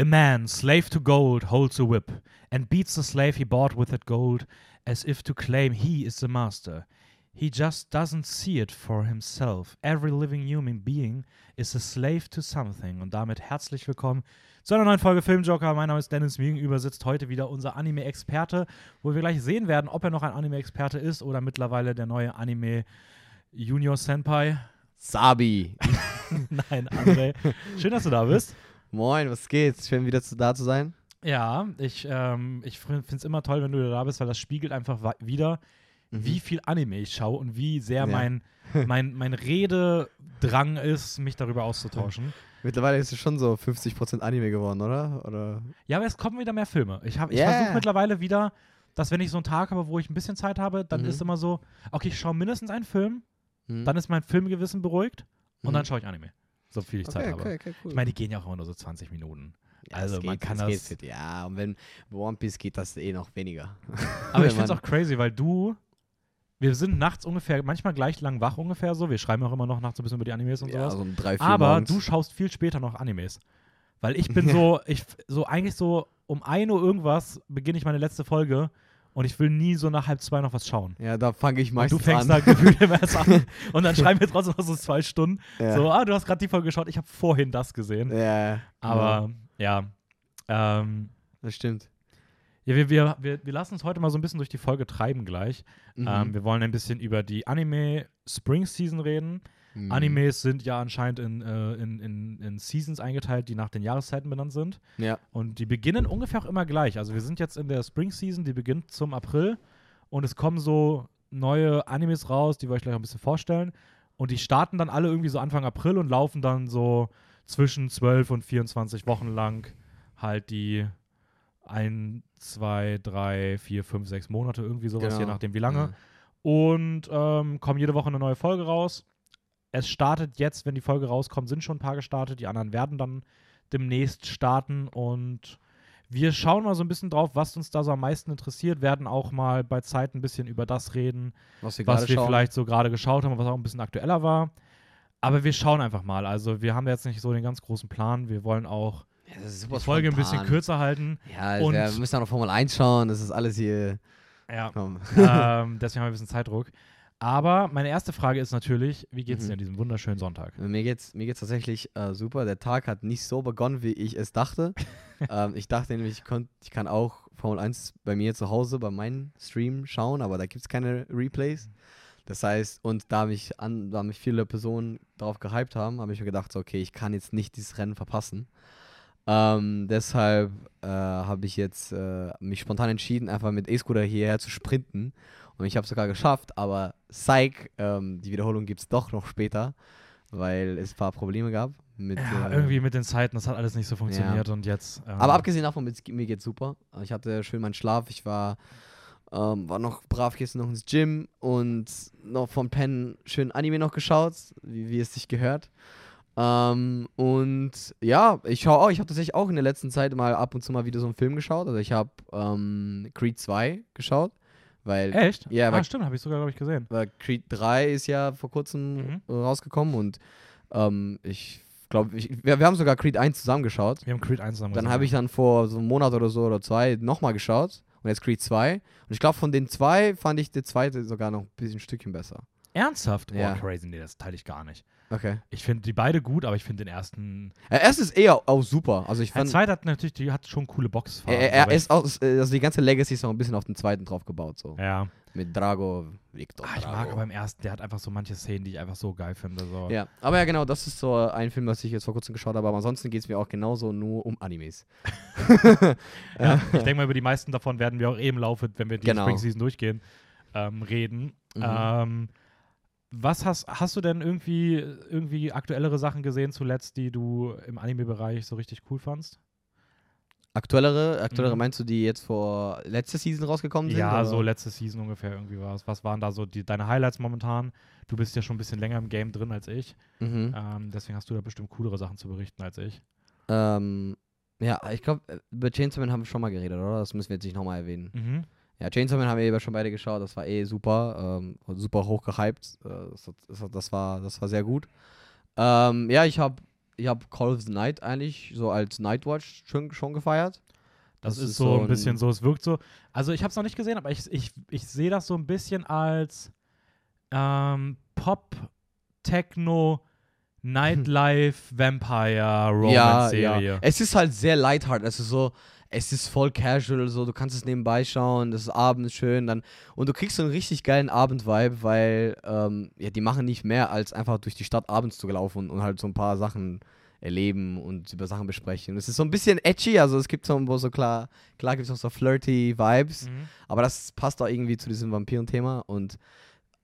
A man, slave to gold, holds a whip, and beats the slave he bought with that gold, as if to claim he is the master. He just doesn't see it for himself. Every living human being is a slave to something. Und damit herzlich willkommen zu einer neuen Folge Filmjoker. Mein Name ist Dennis. Mir gegenüber sitzt heute wieder unser Anime-Experte, wo wir gleich sehen werden, ob er noch ein Anime-Experte ist oder mittlerweile der neue Anime-Junior-Senpai. Sabi. Nein, André. Schön, dass du da bist. Moin, was geht? Schön wieder zu, da zu sein. Ja, ich, ähm, ich finde es immer toll, wenn du da bist, weil das spiegelt einfach wieder, Mhm. wie viel Anime ich schaue und wie sehr Ja. mein, mein, mein Rededrang ist, mich darüber auszutauschen. Mittlerweile ist es schon so 50% Anime geworden, oder? oder? Ja, aber es kommen wieder mehr Filme. Ich, hab- ich Yeah. versuche mittlerweile wieder, dass wenn ich so einen Tag habe, wo ich ein bisschen Zeit habe, dann Mhm. ist immer so, okay, ich schaue mindestens einen Film, Hm? dann ist mein Filmgewissen beruhigt und Mhm. dann schaue ich Anime. So viel ich Zeit okay, habe. okay, okay, cool. Ich meine, die gehen ja auch immer nur so 20 Minuten. Ja, also es man geht, kann das- Geht. Ja, und wenn One Piece geht das eh noch weniger. Aber ich Wenn finde es man- auch crazy, weil du, wir sind nachts ungefähr, manchmal gleich lang wach ungefähr so. Wir schreiben auch immer noch nachts so ein bisschen über die Animes und ja, sowas. so um drei, vier Aber morgens. du schaust viel später noch Animes. Weil ich bin so, ich, so eigentlich so um 1 Uhr irgendwas beginne ich meine letzte Folge und ich will nie so nach halb zwei noch was schauen. Ja, da fange ich Und du meistens fängst an. da gefühlt immer erst an und dann schreiben wir trotzdem noch so zwei Stunden. ja. So, ah, du hast gerade die Folge geschaut, ich habe vorhin das gesehen. ja, Aber ja, ähm, das stimmt. ja wir, wir, wir, wir lassen uns heute mal so ein bisschen durch die Folge treiben gleich. Mhm. Ähm, wir wollen ein bisschen über die Anime Spring Season reden. Mhm. Animes sind ja anscheinend in, äh, in, in, in Seasons eingeteilt, die nach den Jahreszeiten benannt sind. Ja, Und die beginnen ungefähr auch immer gleich. Also wir sind jetzt in der Spring Season, die beginnt zum April. Und es kommen so neue Animes raus, die wir euch gleich ein bisschen vorstellen. Und die starten dann alle irgendwie so Anfang April und laufen dann so zwischen 12 und 24 Wochen lang halt die ein, zwei, drei, vier, fünf, sechs Monate, irgendwie sowas, Genau. je nachdem wie lange Ja. und ähm, kommen jede Woche eine neue Folge raus. Es startet jetzt, wenn die Folge rauskommt, sind schon ein paar gestartet. Die anderen werden dann demnächst starten und wir schauen mal so ein bisschen drauf, was uns da so am meisten interessiert, werden auch mal bei Zeit ein bisschen über das reden, Was wir was wir vielleicht so gerade geschaut haben was auch ein bisschen aktueller war. Aber wir schauen einfach mal. Also wir haben jetzt nicht so den ganz großen Plan. Wir wollen auch Ja, die Folge ein bisschen kürzer halten. Ja, Und- wir müssen auch noch Formel 1 schauen. Das ist alles hier. Ja. Ähm, deswegen haben wir ein bisschen Zeitdruck. Aber meine erste Frage ist natürlich, wie geht es Mhm. dir an diesem wunderschönen Sonntag? Mir geht's, mir geht's tatsächlich äh, super. Der Tag hat nicht so begonnen, wie ich es dachte. ähm, ich dachte nämlich, ich, konnt, ich kann auch Formel 1 bei mir zu Hause bei meinem Stream schauen, aber da gibt es keine Replays. Das heißt, und da mich, an, da mich viele Personen darauf gehypt haben, habe ich mir gedacht, so, okay, ich kann jetzt nicht dieses Rennen verpassen. Ähm, deshalb äh, habe ich jetzt äh, mich spontan entschieden, einfach mit E-Scooter hierher zu sprinten. Und ich habe es sogar geschafft, aber Psych, ähm, die Wiederholung gibt es doch noch später, weil es ein paar Probleme gab. Mit, Ja, äh, irgendwie mit den Zeiten, das hat alles nicht so funktioniert und jetzt. ähm, aber abgesehen davon, mir geht's super. Ich hatte schön meinen Schlaf. Ich war, ähm, war noch brav gestern noch ins Gym und noch vom Pen schön Anime noch geschaut, wie, wie es sich gehört. Ähm, und ja, ich schaue auch, ich habe tatsächlich auch in der letzten Zeit mal ab und zu mal wieder so einen Film geschaut. Also ich habe ähm, Creed 2 geschaut, weil, Echt? Ja, ah, weil- stimmt, habe ich sogar, glaube ich, gesehen. weil Creed 3 ist ja vor kurzem Mhm. rausgekommen und ähm, ich glaube, wir, wir haben sogar Creed 1 zusammengeschaut. Wir haben Creed 1 zusammen Dann habe ich dann vor so einem Monat oder so oder zwei nochmal geschaut. Und jetzt Creed 2. Und ich glaube, von den zwei fand ich der zweite sogar noch ein bisschen ein Stückchen besser. Ernsthaft? Ja. Oh, crazy, nee, das teile ich gar nicht. Okay. Ich finde die beide gut, aber ich finde den ersten. Er erst ist eher auch super. Also ich Der fand. zweite hat natürlich, die hat schon coole Boxfahrten. Er, er ist auch, also die ganze Legacy ist noch ein bisschen auf den zweiten drauf gebaut. So. Ja. Mit Drago, Victor. Ah, ich Drago. mag aber im ersten, der hat einfach so manche Szenen, die ich einfach so geil finde. So. Ja, aber ja, genau, das ist so ein Film, was ich jetzt vor kurzem geschaut habe. Aber ansonsten geht es mir auch genauso nur um Animes. Ja, ich denke mal, über die meisten davon werden wir auch eben laufen, wenn wir die Genau. Spring Season durchgehen, ähm, reden. Mhm. Ähm, was hast, hast du denn irgendwie, irgendwie aktuellere Sachen gesehen zuletzt, die du im Anime-Bereich so richtig cool fandst? Aktuellere, aktuellere Mhm. meinst du, die jetzt vor letzte Season rausgekommen sind? Ja, oder? so letzte Season ungefähr irgendwie war es. Was waren da so die, deine Highlights momentan? Du bist ja schon ein bisschen länger im Game drin als ich. Mhm. Ähm, deswegen hast du da bestimmt coolere Sachen zu berichten als ich. Ähm, ja, ich glaube, über Chainsaw Man haben wir schon mal geredet, oder? Das müssen wir jetzt nicht nochmal erwähnen. Mhm. Ja, Chainsaw Man haben wir eben schon beide geschaut, das war eh super, ähm, super hoch gehypt. Äh, das, das, war, das war sehr gut. Ähm, ja, ich habe ich habe Call of the Night eigentlich so als Nightwatch schon, schon gefeiert. Das, Das ist ist so ein bisschen so, es wirkt so. Also ich habe es noch nicht gesehen, aber ich, ich, ich sehe das so ein bisschen als ähm, Pop, Techno, Nightlife, Vampire, ja, Romance-Serie. ja. Es ist halt sehr lighthearted. Es ist so, es ist voll casual, so du kannst es nebenbei schauen, das ist abends schön, dann und du kriegst so einen richtig geilen Abendvibe, weil ähm, ja, die machen nicht mehr als einfach durch die Stadt abends zu laufen und halt so ein paar Sachen erleben und über Sachen besprechen. Es ist so ein bisschen edgy, also es gibt so, so klar, klar gibt es auch so flirty Vibes, Mhm. aber das passt auch irgendwie zu diesem Vampiren-Thema. Und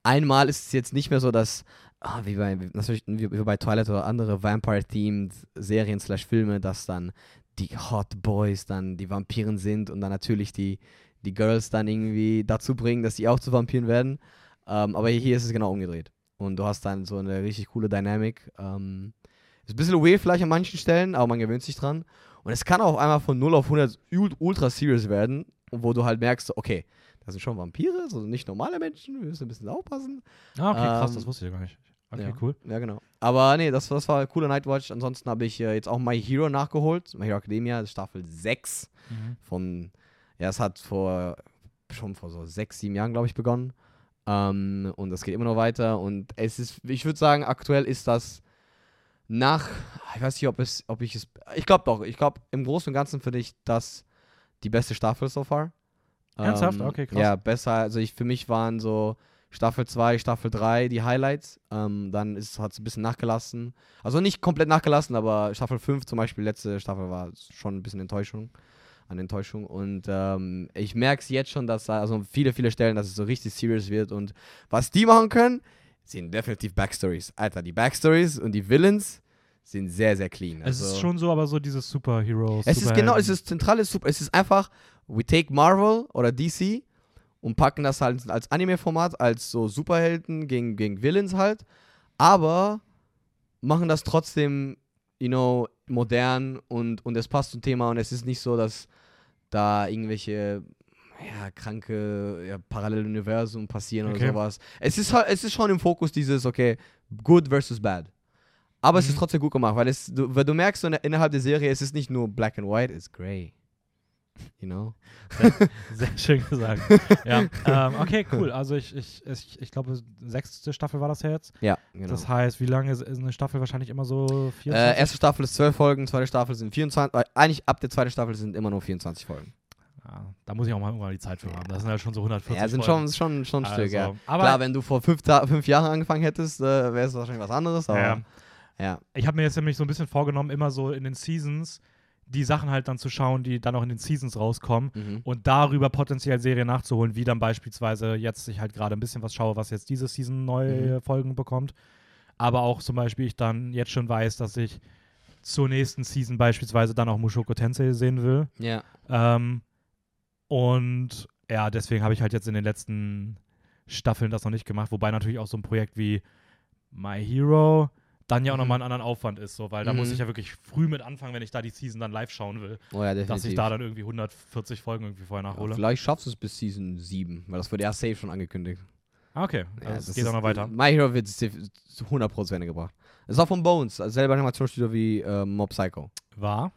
einmal ist es jetzt nicht mehr so, dass, ah, wie, bei, natürlich, wie bei Twilight oder andere Vampire-themed Serien slash Filme, dass dann die Hot Boys dann die Vampiren sind und dann natürlich die, die Girls dann irgendwie dazu bringen, dass die auch zu Vampiren werden. Ähm, aber hier ist es genau umgedreht. Und du hast dann so eine richtig coole Dynamik. Ähm, ist ein bisschen weird vielleicht an manchen Stellen, aber man gewöhnt sich dran. Und es kann auch einmal von 0 auf 100 ul- ultra serious werden, wo du halt merkst, okay, das sind schon Vampire, also nicht normale Menschen, wir müssen ein bisschen aufpassen. Ah, okay, krass, Ähm, das wusste ich ja gar nicht. Okay, ja. cool. Ja, genau. Aber nee, das, das war eine coole Nightwatch. Ansonsten habe ich äh, jetzt auch My Hero nachgeholt. My Hero Academia, Staffel 6 Mhm. von, ja, es hat vor, schon vor so sechs, sieben Jahren, glaube ich, begonnen. Ähm, und das geht immer noch weiter. Und es ist, ich würde sagen, aktuell ist das nach, ich weiß nicht, ob es, ob ich es, ich glaube doch, ich glaube, im Großen und Ganzen finde ich das die beste Staffel so far. Ernsthaft? Okay, krass. Ja, besser, also ich, für mich waren so Staffel 2, Staffel 3 die Highlights. Ähm, dann hat es ein bisschen nachgelassen. Also nicht komplett nachgelassen, aber Staffel 5 zum Beispiel, letzte Staffel war schon ein bisschen Enttäuschung. An Enttäuschung. Und ähm, ich merke es jetzt schon, dass da also viele, viele Stellen, dass es so richtig serious wird. Und was die machen können, sind definitiv Backstories. Alter, die Backstories und die Villains sind sehr, sehr clean. Es Also- ist schon so, aber so dieses Superhero. es ist genau, es Superhelden- ist zentrale Super. Es ist einfach, we take Marvel oder DC und packen das halt als Anime-Format, als so Superhelden gegen, gegen Villains halt, aber machen das trotzdem, you know, modern und, und es passt zum Thema und es ist nicht so, dass da irgendwelche ja, kranke ja, Paralleluniversen passieren Okay. oder sowas. Es ist halt, es ist schon im Fokus dieses, okay, good versus bad. Aber es ist Mhm. trotzdem gut gemacht, weil, es, du, weil du merkst, so in- innerhalb der Serie, es ist nicht nur black and white, it's gray. You know? Sehr schön gesagt. ja, ähm, okay, cool. Also ich, ich, ich, ich glaube, sechste Staffel war das ja jetzt. Ja, genau. Das heißt, wie lange ist, ist eine Staffel wahrscheinlich immer so? 24? äh, erste Staffel ist 12 Folgen, zweite Staffel sind 24, äh, eigentlich ab der zweiten Staffel sind immer nur 24 Folgen. ja, da muss ich auch mal irgendwann die Zeit für haben. Das sind halt schon so 140 ja, sind Folgen. schon, schon, schon ein Stück, ja. Also, Aber Klar, wenn du vor fünf, fünf Jahren angefangen hättest, äh, wäre es wahrscheinlich was anderes, aber Ja. ja. ich habe mir jetzt nämlich so ein bisschen vorgenommen, immer so in den Seasons die Sachen halt dann zu schauen, die dann auch in den Seasons rauskommen Mhm. und darüber potenziell Serien nachzuholen, wie dann beispielsweise jetzt ich halt gerade ein bisschen was schaue, was jetzt diese Season neue Mhm. Folgen bekommt. Aber auch zum Beispiel ich dann jetzt schon weiß, dass ich zur nächsten Season beispielsweise dann auch Mushoku Tensei sehen will. Ja. Ähm, und ja, deswegen habe ich halt jetzt in den letzten Staffeln das noch nicht gemacht, wobei natürlich auch so ein Projekt wie My Hero dann ja auch Mhm. nochmal einen anderen Aufwand ist, so, weil da muss Mhm. ich ja wirklich früh mit anfangen, wenn ich da die Season dann live schauen will, Oh ja, dass ich da dann irgendwie 140 Folgen irgendwie vorher ja, nachhole. vielleicht schaffst du es bis Season 7, weil das wurde ja safe schon angekündigt. Ah, okay, Ja, also es das geht ist- auch noch weiter. My Hero wird zu 100% zu Ende gebracht. Es war von Bones, also selber Animationsstudio wie äh, Mob Psycho. War?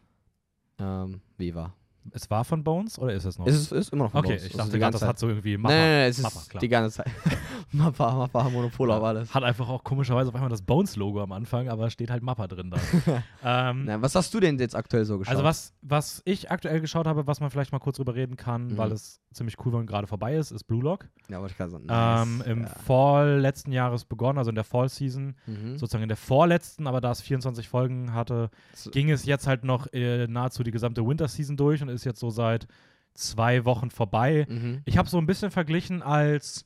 Ähm, wie war? Es war von Bones oder ist es noch? Es ist, ist immer noch von okay, Bones. ich Also dachte gerade, das hat so irgendwie Mappa. Nein, nein, nein, es ist Mappa, klar. die ganze Zeit. Mappa, Mappa, Monopol auf alles. Hat einfach auch komischerweise auf einmal das Bones-Logo am Anfang, aber steht halt Mappa drin da. ähm, Nein, was hast du denn jetzt aktuell so geschaut? Also was, was ich aktuell geschaut habe, was man vielleicht mal kurz drüber reden kann, Mhm. weil es ziemlich cool war und gerade vorbei ist, ist Blue Lock. Ja, wollte ich gerade sagen. ähm, Nice. Im ja. Fall letzten Jahres begonnen, also in der Fall-Season, Mhm. sozusagen in der vorletzten, aber da es 24 Folgen hatte, So- ging es jetzt halt noch äh, nahezu die gesamte Winter-Season durch und ist jetzt so seit zwei Wochen vorbei. Mhm. Ich habe so ein bisschen verglichen als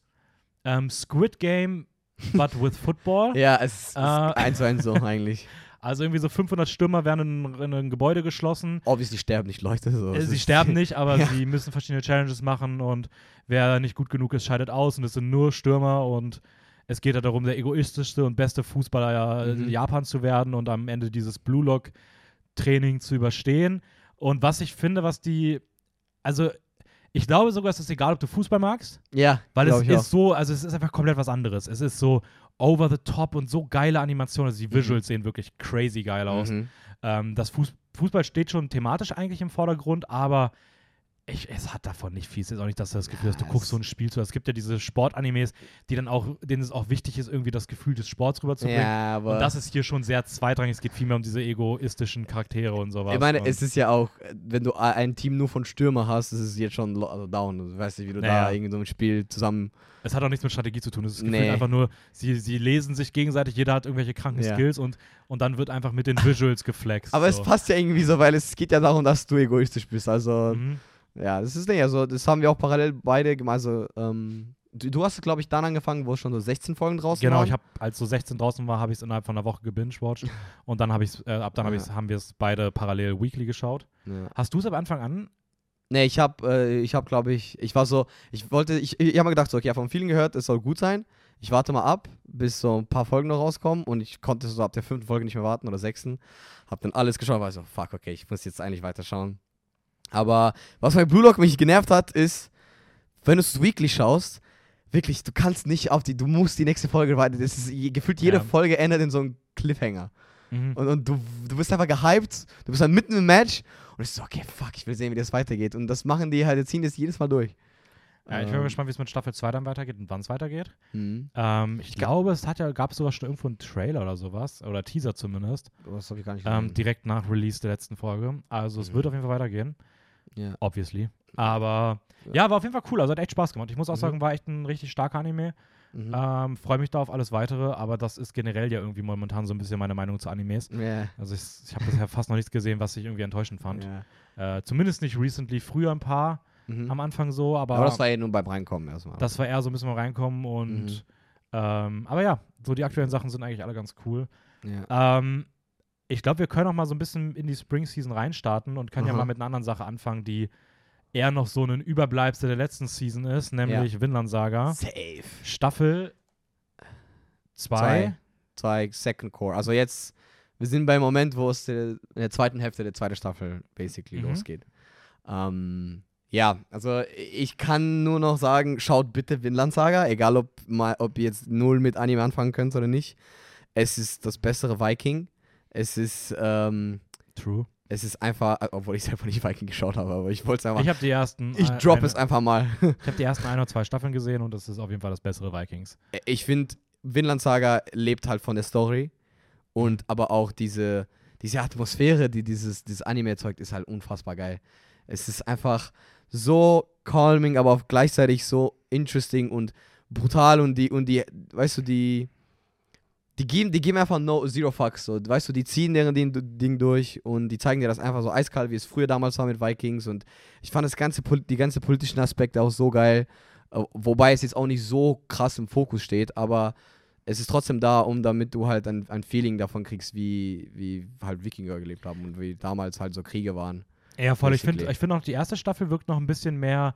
ähm, Squid Game, but with Football. Ja, es ist Äh, eins zu eins so eigentlich. Also irgendwie so 500 Stürmer werden in, in ein Gebäude geschlossen. Obviously sterben nicht Leute. So. Äh, Sie ist- sterben nicht, aber Ja. sie müssen verschiedene Challenges machen und wer nicht gut genug ist, scheidet aus und es sind nur Stürmer und es geht ja darum, der egoistischste und beste Fußballer äh, Mhm. Japans zu werden und am Ende dieses Blue Lock Training zu überstehen. Und was ich finde, was die, also ich glaube sogar, es ist egal, ob du Fußball magst, Ja, weil es ist so, also es ist einfach komplett was anderes. Es ist so over the top und so geile Animationen. Also die Mhm. Visuals sehen wirklich crazy geil aus. Mhm. Ähm, das Fuß Fußball steht schon thematisch eigentlich im Vordergrund, aber ich, es hat davon nicht viel. Es ist auch nicht, dass du das Gefühl hast, du guckst so ein Spiel zu. Es gibt ja diese Sportanimes, die dann auch, denen es auch wichtig ist, irgendwie das Gefühl des Sports rüberzubringen. Ja, aber Und das ist hier schon sehr zweitrangig. Es geht vielmehr um diese egoistischen Charaktere und sowas. ich meine, und es ist ja auch, wenn du ein Team nur von Stürmer hast, ist es jetzt schon also down. Du weißt nicht, wie du Naja. da irgendwie so ein Spiel zusammen. es hat auch nichts mit Strategie zu tun. Es ist Nee. einfach nur, sie, sie lesen sich gegenseitig, jeder hat irgendwelche kranken Ja. Skills und, und dann wird einfach mit den Visuals geflext. Aber so. es passt ja irgendwie so, weil es geht ja darum, dass du egoistisch bist. Also, Mhm. Ja, das ist nicht, also, das haben wir auch parallel beide gemacht. Also, ähm, du, du hast, glaube ich, dann angefangen, wo schon so 16 Folgen draußen Genau, waren. ich habe, als so 16 draußen war, habe ich es innerhalb von einer Woche gebingewatcht und dann habe ich äh, ab dann hab Ja. ich's, haben wir es beide parallel weekly geschaut. ja. Hast du es am Anfang an? Nee, ich habe, äh, ich habe, glaube ich, ich war so, ich wollte, ich, ich habe mir gedacht, so, okay, ja, von vielen gehört, es soll gut sein. Ich warte mal ab, bis so ein paar Folgen noch rauskommen und ich konnte so ab der fünften Folge nicht mehr warten oder sechsten. Hab dann alles geschaut, war so, fuck, okay, ich muss jetzt eigentlich weiterschauen. Aber was bei Blue Lock mich genervt hat, ist, wenn du es weekly schaust, wirklich, du kannst nicht auf die, du musst die nächste Folge weiter, das ist gefühlt jede Ja. Folge endet in so einem Cliffhanger. Mhm. Und, und du, du bist einfach gehypt, du bist dann mitten im Match und ich so, okay, fuck, ich will sehen, wie das weitergeht. Und das machen die halt, die ziehen das jedes Mal durch. Ja, ich bin mal Ähm, gespannt, wie es mit Staffel 2 dann weitergeht und wann es weitergeht. Mhm. Ähm, ich glaube, es hat ja, gab es sogar schon irgendwo einen Trailer oder sowas, oder Teaser zumindest, Das habe ich gar nicht ähm, direkt nach Release der letzten Folge. Also es Mhm. wird auf jeden Fall weitergehen, ja. obviously. Aber Ja. ja, war auf jeden Fall cool. Also hat echt Spaß gemacht. Ich muss auch Mhm. sagen, war echt ein richtig starker Anime. Mhm. Ähm, Freue mich da auf alles weitere, aber das ist generell ja irgendwie momentan so ein bisschen meine Meinung zu Animes. ja. Also ich, ich habe bisher fast noch nichts gesehen, was ich irgendwie enttäuschend fand. Ja. Äh, zumindest nicht recently, früher ein paar Mhm. am Anfang so, aber, Aber das war ja nur beim Reinkommen erstmal. das war eher so ein bisschen mal reinkommen und Mhm. ähm, aber ja, so die aktuellen Sachen sind eigentlich alle ganz cool. Ähm, ich glaube, wir können auch mal so ein bisschen in die Spring Season reinstarten und können ja Aha. mal mit einer anderen Sache anfangen, die eher noch so ein Überbleibsel der letzten Season ist, nämlich Vinland Saga. Safe. Staffel 2. Zwei. Zwei Second Core. Also jetzt, wir sind beim Moment, wo es in der zweiten Hälfte der zweiten Staffel basically Mhm. losgeht. Ähm, ja, also ich kann nur noch sagen, schaut bitte Vinland Saga, egal ob, mal, ob ihr jetzt null mit Anime anfangen könnt oder nicht. Es ist das bessere Viking. Es ist, ähm, True. es ist einfach, äh, obwohl ich selber nicht Viking geschaut habe, aber ich wollte es einfach. Ich habe die ersten. Ich drop eine- es einfach mal. Ich habe die ersten ein oder zwei Staffeln gesehen und das ist auf jeden Fall das bessere Vikings. ich finde, Vinland Saga lebt halt von der Story und aber auch diese, diese Atmosphäre, die dieses, dieses Anime erzeugt, ist halt unfassbar geil. Es ist einfach so calming, aber auch gleichzeitig so interesting und brutal und die, und die, weißt du, die, die geben, die geben einfach no, zero fucks, so, weißt du, die ziehen deren Ding, Ding durch und die zeigen dir das einfach so eiskalt, wie es früher damals war mit Vikings und ich fand das ganze, die ganze politischen Aspekte auch so geil, äh, wobei es jetzt auch nicht so krass im Fokus steht, aber es ist trotzdem da, um damit du halt ein, ein Feeling davon kriegst, wie, wie halt Wikinger gelebt haben und wie damals halt so Kriege waren. Ja, voll. Ich finde ich find auch, die erste Staffel wirkt noch ein bisschen mehr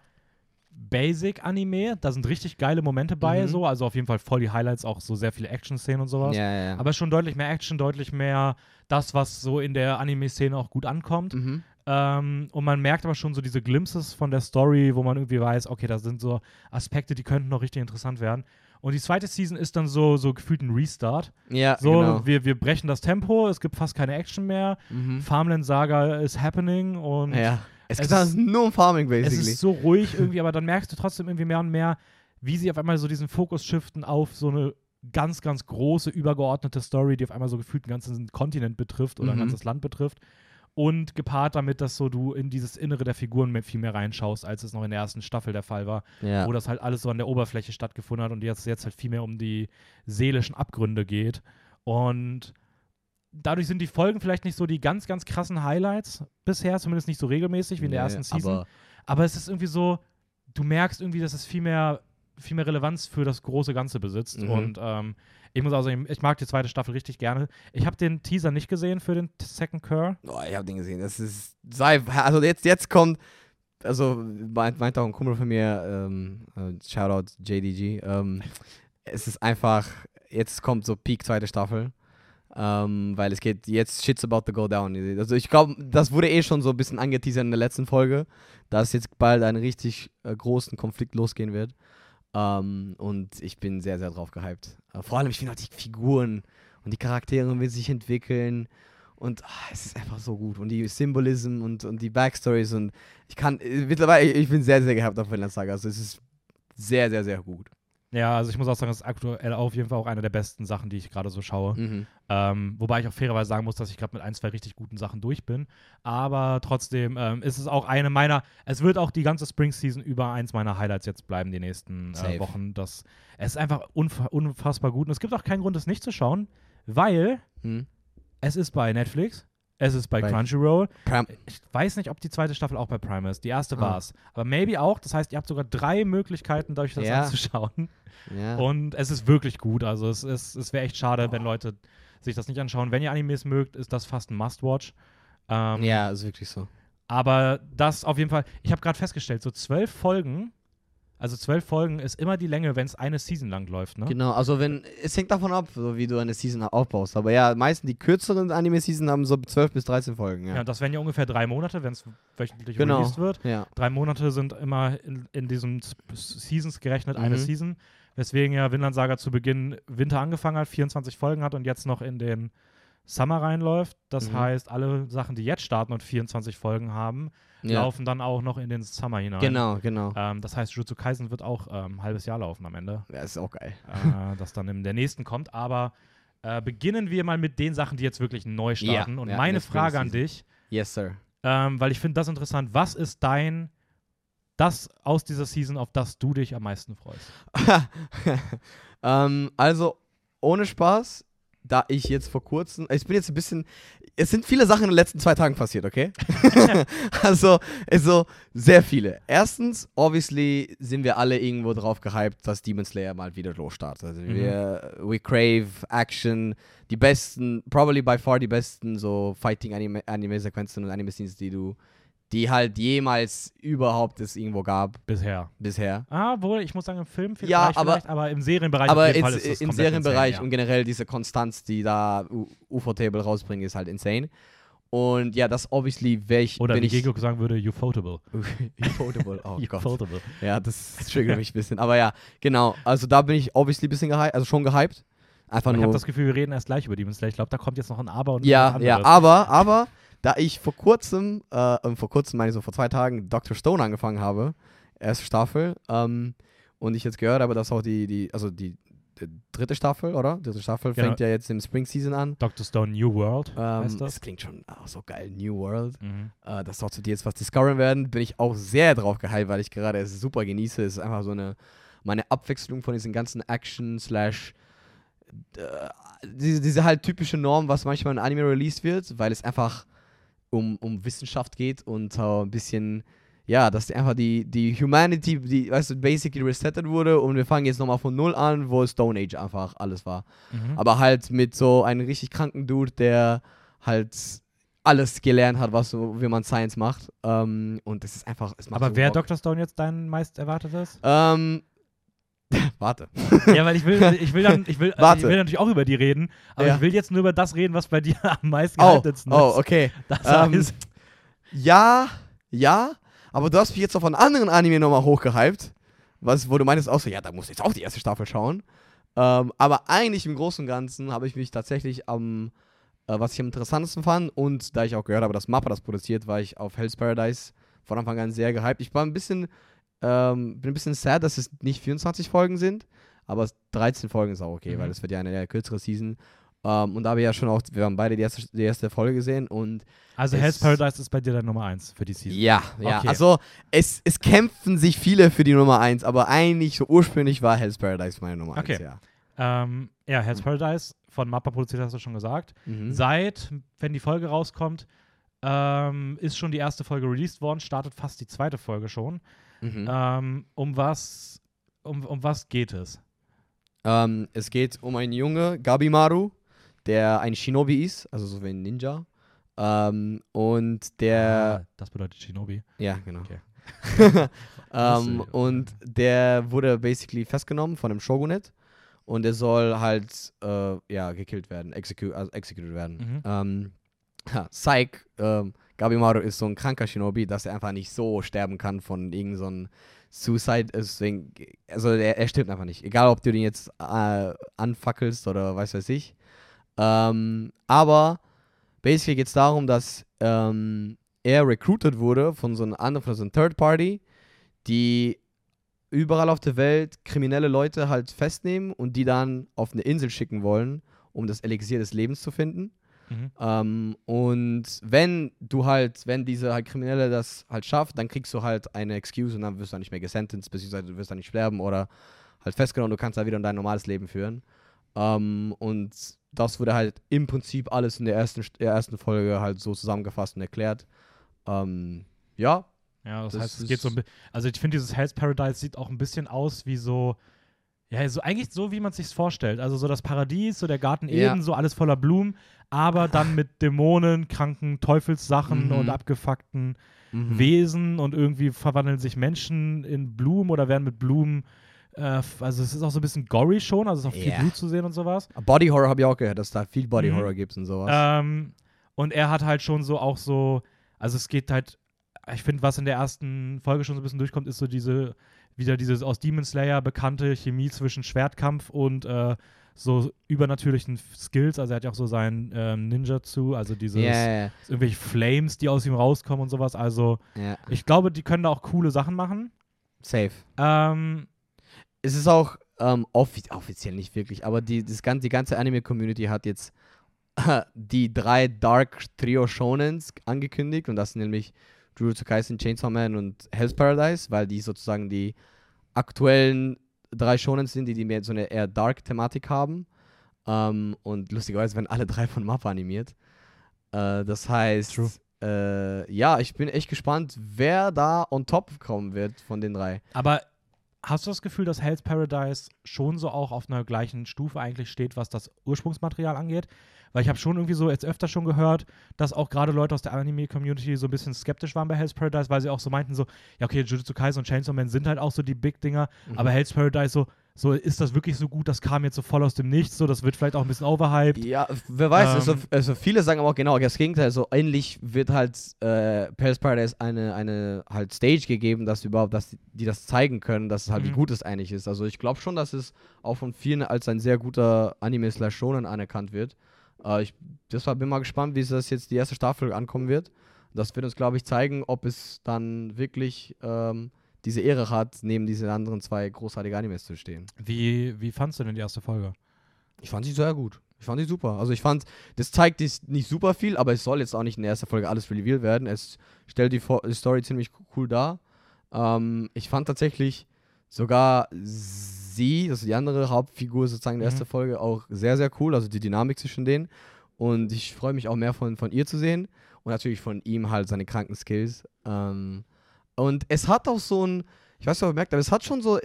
Basic-Anime. Da sind richtig geile Momente bei, Mhm. so. Also auf jeden Fall voll die Highlights, auch so sehr viele Action-Szenen und sowas. Ja, ja. Aber schon deutlich mehr Action, deutlich mehr das, was so in der Anime-Szene auch gut ankommt. mhm. Ähm, und man merkt aber schon so diese Glimpses von der Story, wo man irgendwie weiß, okay, da sind so Aspekte, die könnten noch richtig interessant werden. Und die zweite Season ist dann so, so gefühlt ein Restart. ja, So, genau. wir, wir brechen das Tempo, es gibt fast keine Action mehr. Mhm. Farmland Saga is happening und Ja. Es, Es geht ist- nur um Farming, es basically. ist so ruhig irgendwie, aber dann merkst du trotzdem irgendwie mehr und mehr, wie sie auf einmal so diesen Fokus shiften auf so eine ganz, ganz große, übergeordnete Story, die auf einmal so gefühlt einen ganzen Kontinent betrifft oder ein Mhm. ganzes Land betrifft. Und gepaart damit, dass so du in dieses Innere der Figuren viel mehr reinschaust, als es noch in der ersten Staffel der Fall war, ja. wo das halt alles so an der Oberfläche stattgefunden hat und jetzt, jetzt halt viel mehr um die seelischen Abgründe geht. Und dadurch sind die Folgen vielleicht nicht so die ganz, ganz krassen Highlights bisher, zumindest nicht so regelmäßig wie in der Nee, ersten Season. Aber Aber es ist irgendwie so, du merkst irgendwie, dass es viel mehr, viel mehr Relevanz für das große Ganze besitzt. Mhm. Und ähm, ich muss auch sagen, ich mag die zweite Staffel richtig gerne. Ich habe den Teaser nicht gesehen für den Second Cur. Oh, ich habe den gesehen. Das ist. Sei, also jetzt, jetzt kommt. Also meint, meint auch ein Kumpel von mir, ähm, äh, Shoutout JDG. Ähm, es ist einfach. Jetzt kommt so Peak zweite Staffel. Ähm, weil es geht jetzt Shit's about to go down. Also ich glaube, das wurde eh schon so ein bisschen angeteasert in der letzten Folge, dass jetzt bald ein richtig äh, großen Konflikt losgehen wird. Ähm, und ich bin sehr, sehr drauf gehypt. Äh, vor allem, ich finde halt die Figuren und die Charaktere, wie sie sich entwickeln. Und ah, es ist einfach so gut. Und die Symbolism und, und die Backstories. Und ich kann, äh, mittlerweile, ich bin sehr, sehr gehypt auf Vinland Saga. Also es ist sehr, sehr, sehr gut. Ja, also ich muss auch sagen, das ist aktuell auf jeden Fall auch eine der besten Sachen, die ich gerade so schaue. Mhm. Ähm, wobei ich auch fairerweise sagen muss, dass ich gerade mit ein, zwei richtig guten Sachen durch bin. Aber trotzdem ähm, ist es auch eine meiner, es wird auch die ganze Spring Season über eins meiner Highlights jetzt bleiben, die nächsten äh. Wochen. Das, es ist einfach unfa unfassbar gut. Und es gibt auch keinen Grund, es nicht zu schauen, weil Mhm. es ist bei Netflix, es ist bei Bei- Crunchyroll. Pram Ich weiß nicht, ob die zweite Staffel auch bei Prime ist. Die erste Ah. war es. Aber maybe auch. Das heißt, ihr habt sogar drei Möglichkeiten, euch das Ja. anzuschauen. ja. Und es ist wirklich gut. Also es, ist, es wäre echt schade, wenn Leute sich das nicht anschauen. Wenn ihr Animes mögt, ist das fast ein Must-Watch. Ähm, ja, ist wirklich so. Aber das auf jeden Fall, ich habe gerade festgestellt, so zwölf Folgen, also zwölf Folgen ist immer die Länge, wenn es eine Season lang läuft, ne? Genau, also wenn, es hängt davon ab, so wie du eine Season aufbaust. Aber ja, meistens die kürzeren Anime-Season haben so 12 bis 13 Folgen, Ja, ja. das wären ja ungefähr drei Monate, wenn es wöchentlich Genau. released wird. Ja. Drei Monate sind immer in, in diesen Seasons gerechnet, eine Mhm. Season. Weswegen ja Vinland Saga zu Beginn Winter angefangen hat, 24 Folgen hat und jetzt noch in den Summer reinläuft. Das Mhm. heißt, alle Sachen, die jetzt starten und 24 Folgen haben, ja. laufen dann auch noch in den Summer hinein. Genau, genau. Ähm, das heißt, Jujutsu Kaisen wird auch ähm, ein halbes Jahr laufen am Ende, Ja, ist auch geil. äh, das dann in der nächsten kommt. Aber äh, beginnen wir mal mit den Sachen, die jetzt wirklich neu Ja, starten. und ja, meine Frage an dich, Yes, sir. ähm, weil ich finde das interessant, was ist dein, das aus dieser Season, auf das du dich am meisten freust? ähm, also, ohne Spaß, da ich jetzt vor kurzem, ich bin jetzt ein bisschen, es sind viele Sachen in den letzten zwei Tagen passiert, okay? also, also, sehr viele. Erstens, obviously sind wir alle irgendwo drauf gehypt, dass Demon Slayer mal wieder losstartet. Also Mhm. wir, we crave Action, die besten, probably by far die besten so Fighting-Anime- Anime-Sequenzen und Anime-Scenes, die du, die halt jemals überhaupt es irgendwo gab Bisher. bisher. Ah, wohl, ich muss sagen, im Film vielleicht, Ja, aber- vielleicht, aber im Serienbereich Aber auf jeden ins, Fall ist das im Serienbereich insane, und generell diese Konstanz, die da UFO-Table rausbringen, ist halt insane. Und ja, das obviously wäre ich. ja. Oder wie ich, Gego sagen würde, ufotable. Ufotable, oh Gott. Ufotable. Ja, das triggert mich ein bisschen. Aber ja, genau. Also da bin ich obviously ein bisschen gehypt, also schon gehypt. Einfach Ich habe nur. das Gefühl, wir reden erst gleich über Demon Slayer. Ich glaube, da kommt jetzt noch ein Aber und Ja, ja, aber, aber, da ich vor kurzem, äh, und vor kurzem meine ich so vor zwei Tagen, Dr. Stone angefangen habe, erste Staffel, ähm, und ich jetzt gehört habe, dass auch die, die, also die, die dritte Staffel, oder? Die dritte Staffel Genau. fängt ja jetzt im Spring Season an. Dr. Stone New World Ähm, heißt das das. klingt schon auch so geil, New World. Mhm. Äh, dass auch zu dir jetzt was discoveren werden, bin ich auch sehr drauf gehypt, weil ich gerade es super genieße. Es ist einfach so eine, meine Abwechslung von diesen ganzen Action slash äh, diese, diese halt typische Norm, was manchmal in Anime released wird, weil es einfach um, um Wissenschaft geht und äh, ein bisschen, ja, dass einfach die, die Humanity, die, weißt du, basically resettet wurde und wir fangen jetzt nochmal von Null an, wo Stone Age einfach alles war. Mhm. Aber halt mit so einem richtig kranken Dude, der halt alles gelernt hat, was so, wie man Science macht. Ähm, und das ist einfach. Aber so wer Bock. Dr. Stone jetzt dein meist erwartetes? Ähm, warte. ja, weil ich will, ich will dann, ich will, Warte. ich will natürlich auch über die reden, aber Ja. ich will jetzt nur über das reden, was bei dir am meisten Oh, gehaltensten oh, ist. okay. Das Ähm, heißt, Ja, ja, aber du hast mich jetzt auf einen anderen Anime nochmal hochgehypt. Was, wo du meinst auch so, ja, da musst du jetzt auch die erste Staffel schauen. Ähm, aber eigentlich im Großen und Ganzen habe ich mich tatsächlich am, äh, was ich am interessantesten fand und da ich auch gehört habe, dass Mappa das produziert, war ich auf Hell's Paradise von Anfang an sehr gehypt. Ich war ein bisschen, ähm, bin ein bisschen sad, dass es nicht 24 Folgen sind, aber 13 Folgen ist auch okay, Mhm. weil es wird ja eine der kürzere Season. Ähm, und da habe ich ja schon auch, wir haben beide die erste, die erste Folge gesehen und also Hell's Paradise ist bei dir der Nummer 1 für die Season. ja, ja. Okay. Also es, es kämpfen sich viele für die Nummer 1, aber eigentlich so ursprünglich war Hell's Paradise meine Nummer 1, Okay. ja. Ähm, ja, Hell's Paradise von Mappa produziert, hast du schon gesagt. Mhm. Seit, wenn die Folge rauskommt, ähm, ist schon die erste Folge released worden, startet fast die zweite Folge schon. Mhm. Ähm, um was, um, um was geht es? Ähm, es geht um einen Junge, Gabimaru, der ein Shinobi ist, also so wie ein Ninja. Ähm, und der, ah, das bedeutet Shinobi. ja, genau. Okay. ähm, und der wurde basically festgenommen von dem Shogunate und er soll halt, äh, ja, gekillt werden, execu also executed werden. Mhm. Ähm, ja, Psych, ähm, Gabimaru ist so ein kranker Shinobi, dass er einfach nicht so sterben kann von irgendeinem so Suicide. Deswegen, also er, er stirbt einfach nicht. Egal, ob du den jetzt äh, anfackelst oder weiß weiß ich. Ähm, aber basically geht es darum, dass ähm, er recruited wurde von so einem von so einem Third Party, die überall auf der Welt kriminelle Leute halt festnehmen und die dann auf eine Insel schicken wollen, um das Elixier des Lebens zu finden. Mhm. Ähm, und wenn du halt, wenn diese halt Kriminelle das halt schafft, dann kriegst du halt eine Excuse und dann wirst du dann nicht mehr gesentenced, beziehungsweise du wirst dann nicht sterben oder halt festgenommen, du kannst da wieder dein normales Leben führen. Ähm, und das wurde halt im Prinzip alles in der ersten, der ersten Folge halt so zusammengefasst und erklärt. Ähm, ja. Ja, das, Das heißt, es geht so ein bisschen. Also, ich finde, dieses Hell's Paradise sieht auch ein bisschen aus wie so. Ja, so eigentlich so, wie man es sich vorstellt. Also, so das Paradies, so der Garten Ja. Eden, so alles voller Blumen, aber dann mit Dämonen, kranken Teufelssachen Mhm. und abgefuckten Mhm. Wesen und irgendwie verwandeln sich Menschen in Blumen oder werden mit Blumen. Äh, also, es ist auch so ein bisschen gory schon, also es ist auch viel. Blut zu sehen und sowas. Body Horror habe ich auch gehört, dass da viel Body Mhm. Horror gibt und sowas. Ähm, und er hat halt schon so auch so, also es geht halt, ich finde, was in der ersten Folge schon so ein bisschen durchkommt, ist so diese, wieder diese aus Demon Slayer bekannte Chemie zwischen Schwertkampf und äh, so übernatürlichen Skills. Also er hat ja auch so sein ähm, Ninjutsu, also dieses Ja, ja, irgendwelche Flames, die aus ihm rauskommen und sowas. Also ja. ich glaube, die können da auch coole Sachen machen. Safe. Ähm, es ist auch ähm, offi offiziell nicht wirklich, aber die, das ganze, die ganze Anime-Community hat jetzt die drei Dark Trio Shonens angekündigt und das sind nämlich Jujutsu Kaisen, Chainsaw Man und Hell's Paradise, weil die sozusagen die aktuellen drei Shonens sind, die, die mehr so eine eher Dark-Thematik haben. Ähm, und lustigerweise werden alle drei von Mappa animiert. Äh, das heißt, äh, ja, ich bin echt gespannt, wer da on top kommen wird von den drei. aber hast du das Gefühl, dass Hell's Paradise schon so auch auf einer gleichen Stufe eigentlich steht, was das Ursprungsmaterial angeht? Weil ich habe schon irgendwie so jetzt öfter schon gehört, dass auch gerade Leute aus der Anime-Community so ein bisschen skeptisch waren bei Hell's Paradise, weil sie auch so meinten so, ja okay, Jujutsu Kaisen und Chainsaw Man sind halt auch so die Big-Dinger, Mhm. aber Hell's Paradise so, so, ist das wirklich so gut, das kam jetzt so voll aus dem Nichts, so, das wird vielleicht auch ein bisschen overhyped. Ja, wer weiß, also, Ähm, also viele sagen aber auch genau das Gegenteil. So ähnlich wird halt äh, Paris Paradise eine, eine halt Stage gegeben, dass überhaupt, dass die, die das zeigen können, dass es halt wie Mhm. gut es eigentlich ist. Also ich glaube schon, dass es auch von vielen als ein sehr guter Anime slash Shonen anerkannt wird. Äh, ich deshalb bin mal gespannt, wie es das jetzt die erste Staffel ankommen wird. Das wird uns, glaube ich, zeigen, ob es dann wirklich ähm, diese Ehre hat, neben diesen anderen zwei großartigen Animes zu stehen. Wie, wie fandst du denn die erste Folge? Ich fand sie sehr gut. Ich fand sie super. Also ich fand, das zeigt nicht super viel, aber es soll jetzt auch nicht in der ersten Folge alles revealed werden. Es stellt die, die Story ziemlich cool dar. Ähm, ich fand tatsächlich sogar sie, also die andere Hauptfigur sozusagen in der Mhm. ersten Folge, auch sehr, sehr cool. Also die Dynamik zwischen denen. Und ich freue mich auch mehr von, von ihr zu sehen. Und natürlich von ihm halt seine kranken Skills. Ähm, und es hat auch so ein, ich weiß nicht, ob ihr merkt, aber es hat schon so,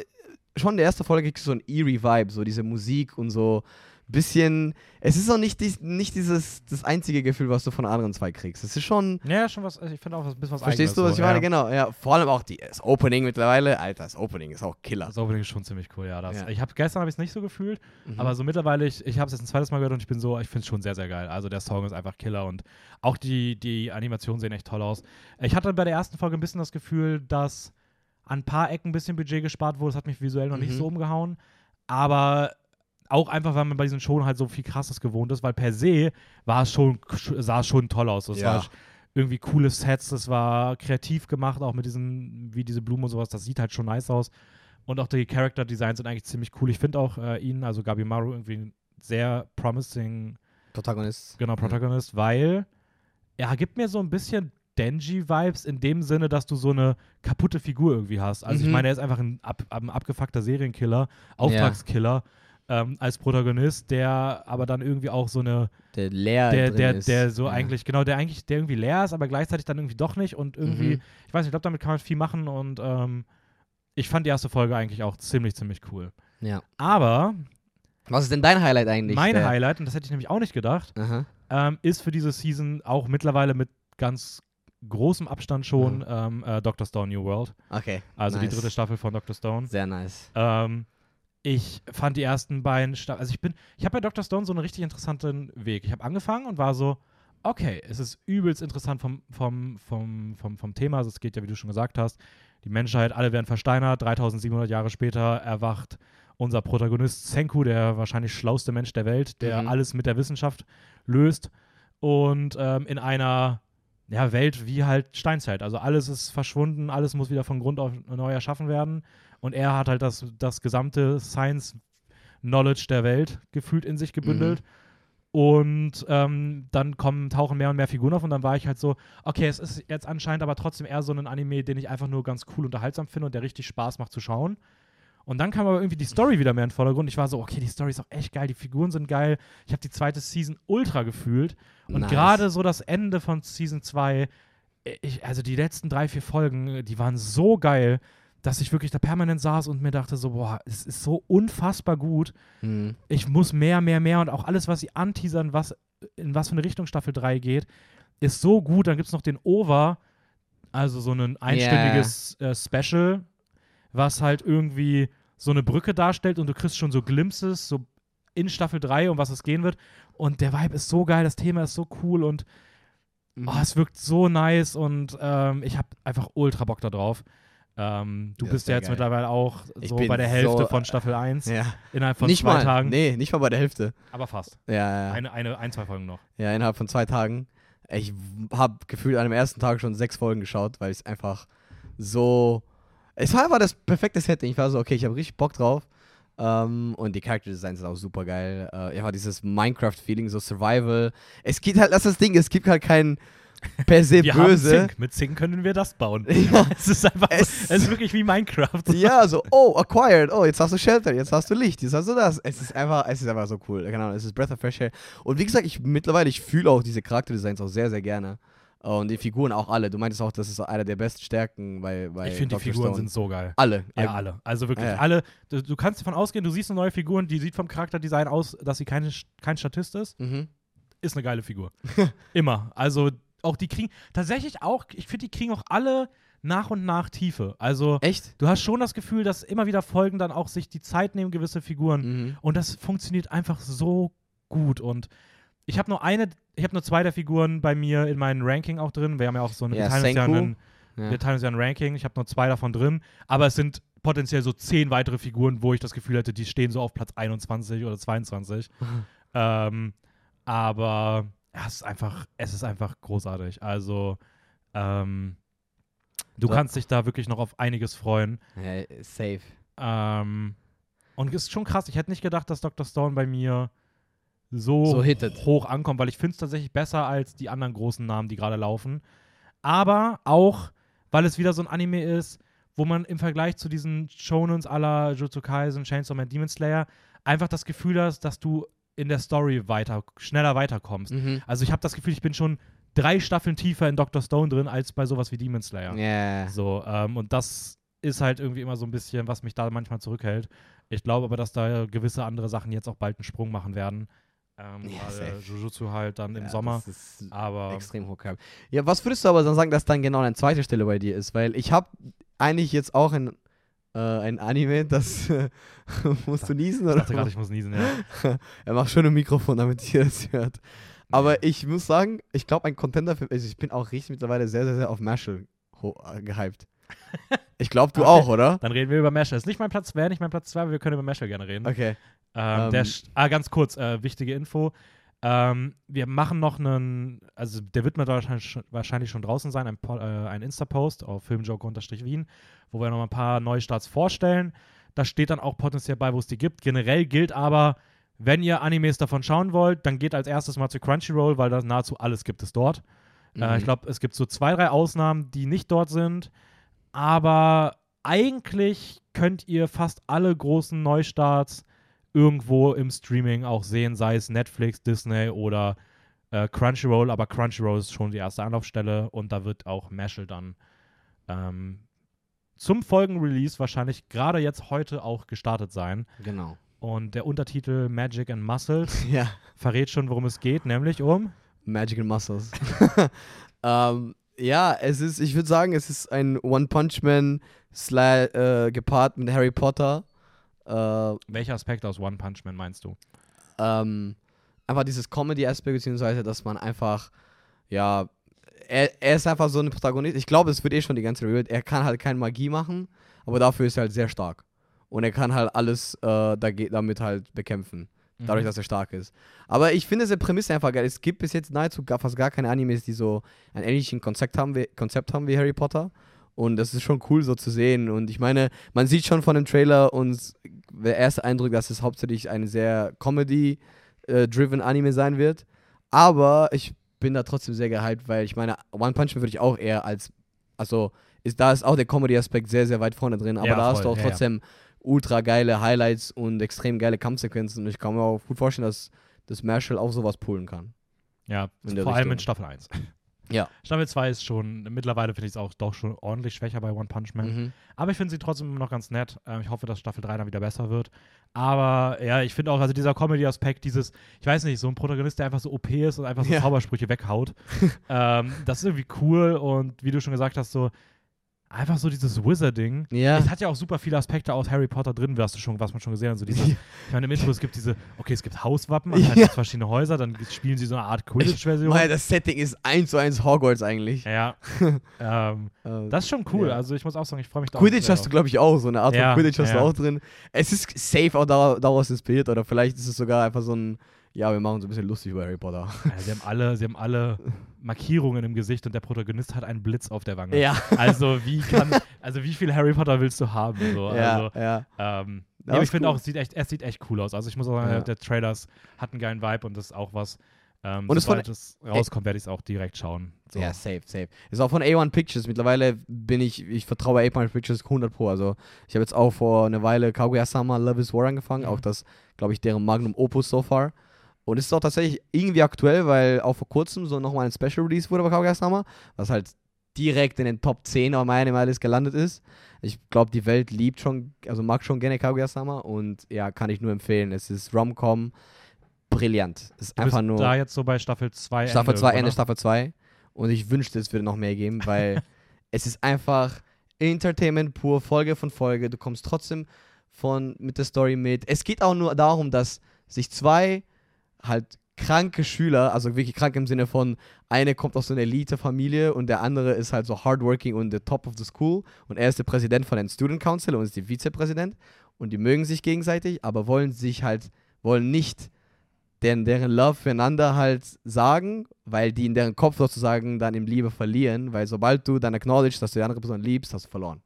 schon in der ersten Folge kriegst du so ein eerie Vibe, so diese Musik und so bisschen, es ist auch nicht, dies, nicht dieses, das einzige Gefühl, was du von anderen zwei kriegst. Es ist schon, Ja, schon was, ich finde auch was, ein bisschen was verstehst du, was ich so, meine? ja. Genau, ja. Vor allem auch die, das Opening mittlerweile, Alter, das Opening ist auch Killer. Das Opening ist schon ziemlich cool, ja. Das, Ja. Ich habe gestern habe ich es nicht so gefühlt, Mhm. aber so mittlerweile, ich, ich habe es jetzt ein zweites Mal gehört und ich bin so, ich finde es schon sehr, sehr geil. Also der Song ist einfach Killer und auch die, die Animationen sehen echt toll aus. Ich hatte bei der ersten Folge ein bisschen das Gefühl, dass an ein paar Ecken ein bisschen Budget gespart wurde. Das hat mich visuell noch nicht Mhm. so umgehauen. Aber auch einfach, weil man bei diesen Shows halt so viel krasses gewohnt ist, weil per se war es schon, sah es schon toll aus. Es Ja. war irgendwie coole Sets, das war kreativ gemacht, auch mit diesen, wie diese Blumen und sowas, das sieht halt schon nice aus. Und auch die Character Designs sind eigentlich ziemlich cool. Ich finde auch äh, ihn, also Gabi Maru, irgendwie ein sehr promising, Protagonist. genau, Protagonist, weil er gibt mir so ein bisschen Denji-Vibes in dem Sinne, dass du so eine kaputte Figur irgendwie hast. Also ich Mhm. meine, er ist einfach ein, ab, ein abgefuckter Serienkiller, Auftragskiller ähm, als Protagonist, der aber dann irgendwie auch so eine Der leer der, der, ist. der so ja. eigentlich, genau, der eigentlich, der irgendwie leer ist, aber gleichzeitig dann irgendwie doch nicht und irgendwie, Mhm. ich weiß nicht, ich glaube, damit kann man viel machen und ähm, ich fand die erste Folge eigentlich auch ziemlich, ziemlich cool. Ja. Aber Was ist denn dein Highlight eigentlich? mein der- Highlight, und das hätte ich nämlich auch nicht gedacht, ähm, ist für diese Season auch mittlerweile mit ganz großem Abstand schon ähm, äh, Dr. Stone New World. Okay. Also nice. die dritte Staffel von Dr. Stone. Sehr nice. Ähm, ich fand die ersten beiden Staffeln, also ich bin, ich habe bei Dr. Stone so einen richtig interessanten Weg. Ich habe angefangen und war so, okay, es ist übelst interessant vom, vom, vom, vom, vom Thema. Also es geht ja, wie du schon gesagt hast, die Menschheit, alle werden versteinert. 3700 Jahre später erwacht unser Protagonist Senku, der wahrscheinlich schlauste Mensch der Welt, der Mhm. alles mit der Wissenschaft löst. Und ähm, in einer ja, Welt wie halt Steinzeit. Also alles ist verschwunden, alles muss wieder von Grund auf neu erschaffen werden. Und er hat halt das, das gesamte Science-Knowledge der Welt gefühlt in sich gebündelt. Und ähm, dann kommen, tauchen mehr und mehr Figuren auf und dann war ich halt so, okay, es ist jetzt anscheinend aber trotzdem eher so ein Anime, den ich einfach nur ganz cool unterhaltsam finde und der richtig Spaß macht zu schauen. Und dann kam aber irgendwie die Story wieder mehr in den Vordergrund. Ich war so, okay, die Story ist auch echt geil, die Figuren sind geil. Ich habe die zweite Season ultra gefühlt. Und Nice. gerade so das Ende von Season 2, ich, also die letzten drei, vier Folgen, die waren so geil, dass ich wirklich da permanent saß und mir dachte so, boah, es ist so unfassbar gut. Mhm. Ich muss mehr, mehr, mehr und auch alles, was sie anteasern, was, in was für eine Richtung Staffel 3 geht, ist so gut. Dann gibt es noch den Over, also so ein einstündiges äh, Special, was halt irgendwie so eine Brücke darstellt und du kriegst schon so Glimpses, so in Staffel 3, um was es gehen wird. Und der Vibe ist so geil, das Thema ist so cool und Mhm. oh, es wirkt so nice und ähm, ich habe einfach ultra Bock da drauf. Ähm, du Ja, bist ja jetzt geil. mittlerweile auch Ich so bei der Hälfte so, von Staffel 1 Ja. innerhalb von nicht zwei mal. Tagen. Nee, nicht mal bei der Hälfte. Aber fast. Ja, ja. Eine, eine, ein, zwei Folgen noch. ja innerhalb von zwei Tagen. Ich habe gefühlt an dem ersten Tag schon sechs Folgen geschaut, weil es einfach so. Es war einfach das perfekte Setting. Ich war so, okay, ich habe richtig Bock drauf. Ähm, und die Charakterdesigns sind auch super geil. Äh, ja, dieses Minecraft-Feeling, so Survival. Es geht halt, das ist das Ding, es gibt halt kein per se Wir böse. Zink. Mit Zink können wir das bauen. Ja. Es ist einfach, Es- es, ist wirklich wie Minecraft. Ja, so, oh, acquired, oh, jetzt hast du Shelter, jetzt hast du Licht, jetzt hast du das. Es ist einfach, es ist einfach so cool. Genau, es ist Breath of Fresh Air. Und wie gesagt, ich mittlerweile, ich fühle auch diese Charakterdesigns auch sehr, sehr gerne. Und die Figuren auch alle. Du meintest auch, das ist einer der besten Stärken bei, bei ich finde, die. Figuren Stone. sind so geil. alle. Ja, alle. Also wirklich Ja. alle. Du, du kannst davon ausgehen, du siehst eine neue Figur, die sieht vom Charakterdesign aus, dass sie keine, kein Statist ist. Mhm. Ist eine geile Figur. Immer. Also auch die kriegen, tatsächlich auch, ich finde, die kriegen auch alle nach und nach Tiefe. Also Echt? du hast schon das Gefühl, dass immer wieder Folgen dann auch sich die Zeit nehmen, gewisse Figuren. Mhm. Und das funktioniert einfach so gut. Und ich habe nur eine, ich habe nur zwei der Figuren bei mir in meinem Ranking auch drin. Wir haben ja auch so eine, Ja, wir einen, Ja. wir teilen uns ja ein Ranking. Ich habe nur zwei davon drin. Aber es sind potenziell so zehn weitere Figuren, wo ich das Gefühl hätte, die stehen so auf Platz 21 oder 22. ähm, aber ja, es ist einfach, es ist einfach großartig. Also, ähm, du So. kannst dich da wirklich noch auf einiges freuen. Ja, safe. Ähm, und es ist schon krass. Ich hätte nicht gedacht, dass Dr. Stone bei mir so, So hoch ankommt, weil ich finde es tatsächlich besser als die anderen großen Namen, die gerade laufen. Aber auch, weil es wieder so ein Anime ist, wo man im Vergleich zu diesen Shonens aller Jutsu Kaisen, Chainsaw Man, Demon Slayer einfach das Gefühl hast, dass du in der Story weiter, schneller weiterkommst. Mhm. Also ich habe das Gefühl, ich bin schon drei Staffeln tiefer in Dr. Stone drin, als bei sowas wie Demon Slayer. Ja. So, ähm, und das ist halt irgendwie immer so ein bisschen, was mich da manchmal zurückhält. Ich glaube aber, dass da gewisse andere Sachen jetzt auch bald einen Sprung machen werden. Ähm, Ja. Jujutsu halt dann im Ja, Sommer. Aber extrem hoch. Ja, was würdest du aber dann sagen, dass dann genau an zweiter Stelle bei dir ist? Weil ich habe eigentlich jetzt auch ein, äh, ein Anime, das musst du niesen ich oder? dachte gerade, ich muss niesen, ja. er macht schon ein Mikrofon, damit ihr das hört. Aber ich muss sagen, ich glaube, ein Contender für. Also ich bin auch richtig mittlerweile sehr, sehr, sehr auf Marshall äh, gehypt. Ich glaube, du Okay. auch, oder? Dann reden wir über Meshel. Ist nicht mein Platz, wäre nicht mein Platz 2, aber wir können über Meshel gerne reden. Okay. Ähm, Ähm, der, sch- ah, ganz kurz, äh, wichtige Info. Ähm, wir machen noch einen, also der wird mir wahrscheinlich, schon- wahrscheinlich schon draußen sein, ein, äh, ein Insta-Post auf Filmjoke-Wien, wo wir noch mal ein paar Neustarts vorstellen. Da steht dann auch potenziell bei, wo es die gibt. Generell gilt aber, wenn ihr Animes davon schauen wollt, dann geht als erstes mal zu Crunchyroll, weil da nahezu alles gibt es dort. Äh, Mhm. ich glaube, es gibt so zwei, drei Ausnahmen, die nicht dort sind. Aber eigentlich könnt ihr fast alle großen Neustarts irgendwo im Streaming auch sehen, sei es Netflix, Disney oder äh, Crunchyroll. Aber Crunchyroll ist schon die erste Anlaufstelle und da wird auch Mashal dann ähm, zum Folgenrelease wahrscheinlich gerade jetzt heute auch gestartet sein. Genau. Und der Untertitel Magic and Muscles Ja. verrät schon, worum es geht, nämlich um. Magical Muscles. ähm, ja, es ist, ich würde sagen, es ist ein One Punch Man äh, gepaart mit Harry Potter. Äh, Welcher Aspekt aus One Punch Man meinst du? ähm, einfach dieses Comedy-Aspekt, beziehungsweise, dass man einfach ja, er, er ist einfach so ein Protagonist. Ich glaube, es wird eh schon die ganze Rebuild. Er kann halt keine Magie machen, aber dafür ist er halt sehr stark. Und er kann halt alles äh, damit halt bekämpfen. Dadurch, Mhm. dass er stark ist. Aber ich finde diese Prämisse einfach geil. Es gibt bis jetzt nahezu gar, fast gar keine Animes, die so ein ähnliches Konzept haben, wie, Konzept haben wie Harry Potter. Und das ist schon cool so zu sehen. Und ich meine, man sieht schon von dem Trailer und der erste Eindruck, dass es hauptsächlich ein sehr Comedy-driven Anime sein wird. Aber ich bin da trotzdem sehr gehypt, weil ich meine, One Punch Man würde ich auch eher als, also ist, da ist auch der Comedy-Aspekt sehr, sehr weit vorne drin. Aber Ja, da hast voll. du auch Ja, ja. trotzdem ultra geile Highlights und extrem geile Kampfsequenzen. Und ich kann mir auch gut vorstellen, dass, dass Marshall auch sowas pullen kann. Ja, vor allem in Richtung. Staffel 1. Ja. Staffel 2 ist schon, mittlerweile finde ich es auch doch schon ordentlich schwächer bei One Punch Man. Mhm. Aber ich finde sie trotzdem immer noch ganz nett. Ähm, ich hoffe, dass Staffel 3 dann wieder besser wird. Aber ja, ich finde auch, also dieser Comedy-Aspekt, dieses, ich weiß nicht, so ein Protagonist, der einfach so OP ist und einfach so Ja. Zaubersprüche weghaut, ähm, das ist irgendwie cool und wie du schon gesagt hast, so einfach so dieses Wizarding. Ja. Es hat ja auch super viele Aspekte aus Harry Potter drin, was, du schon, was man schon gesehen hat. So dieses, ich meine, im Intro, es gibt diese, okay, es gibt Hauswappen, anscheinend Ja. verschiedene Häuser, dann spielen sie so eine Art Quidditch-Version. Weil das Setting ist eins zu eins Hogwarts eigentlich. Ja, ähm, Äh, das ist schon cool. Ja. Also ich muss auch sagen, ich freue mich da Quidditch hast du, glaube ich, auch. So eine Art von Quidditch hast du auch drin. Es ist safe auch dar- daraus inspiriert. Oder vielleicht ist es sogar einfach so ein, ja, wir machen so ein bisschen lustig über Harry Potter. Ja, sie, haben alle, sie haben alle Markierungen im Gesicht und der Protagonist hat einen Blitz auf der Wange. Ja. Also wie kann, also wie viel Harry Potter willst du haben? So? ja, Also, ja. ähm, ist ich finde cool. auch, es sieht echt, es sieht echt cool aus. Also ich muss auch sagen, Ja. der Trailers hat einen geilen Vibe und das ist auch was. Ähm, Und sobald es rauskommt, werde ich es auch direkt schauen. So. Ja, safe, safe. Ist auch von A1 Pictures. Mittlerweile bin ich, ich vertraue A1 Pictures 100 Pro. Also, ich habe jetzt auch vor einer Weile Kaguya-sama Love is War angefangen. Mhm. Auch das, glaube ich, deren Magnum Opus so far. Und es ist auch tatsächlich irgendwie aktuell, weil auch vor kurzem so nochmal ein Special Release wurde bei Kaguya-sama, was halt direkt in den Top 10 auf meiner Liste gelandet ist. Ich glaube, die Welt liebt schon, also mag schon gerne Kaguya-sama und ja, kann ich nur empfehlen. Es ist Rom-Com brillant. Es ist Du einfach nur. da jetzt so bei Staffel 2. Staffel 2, Ende oder? Staffel 2. Und ich wünschte, es würde noch mehr geben, weil es ist einfach Entertainment pur, Folge von Folge. Du kommst trotzdem von, mit der Story mit. Es geht auch nur darum, dass sich zwei halt kranke Schüler, also wirklich krank im Sinne von, eine kommt aus so einer Elite-Familie und der andere ist halt so hardworking und the top of the school und er ist der Präsident von den Student Council und ist der Vizepräsident und die mögen sich gegenseitig, aber wollen sich halt, wollen nicht deren, deren Love füreinander halt sagen, weil die in deren Kopf sozusagen dann im Liebe verlieren, weil sobald du dann acknowledge, dass du die andere Person liebst, hast du verloren.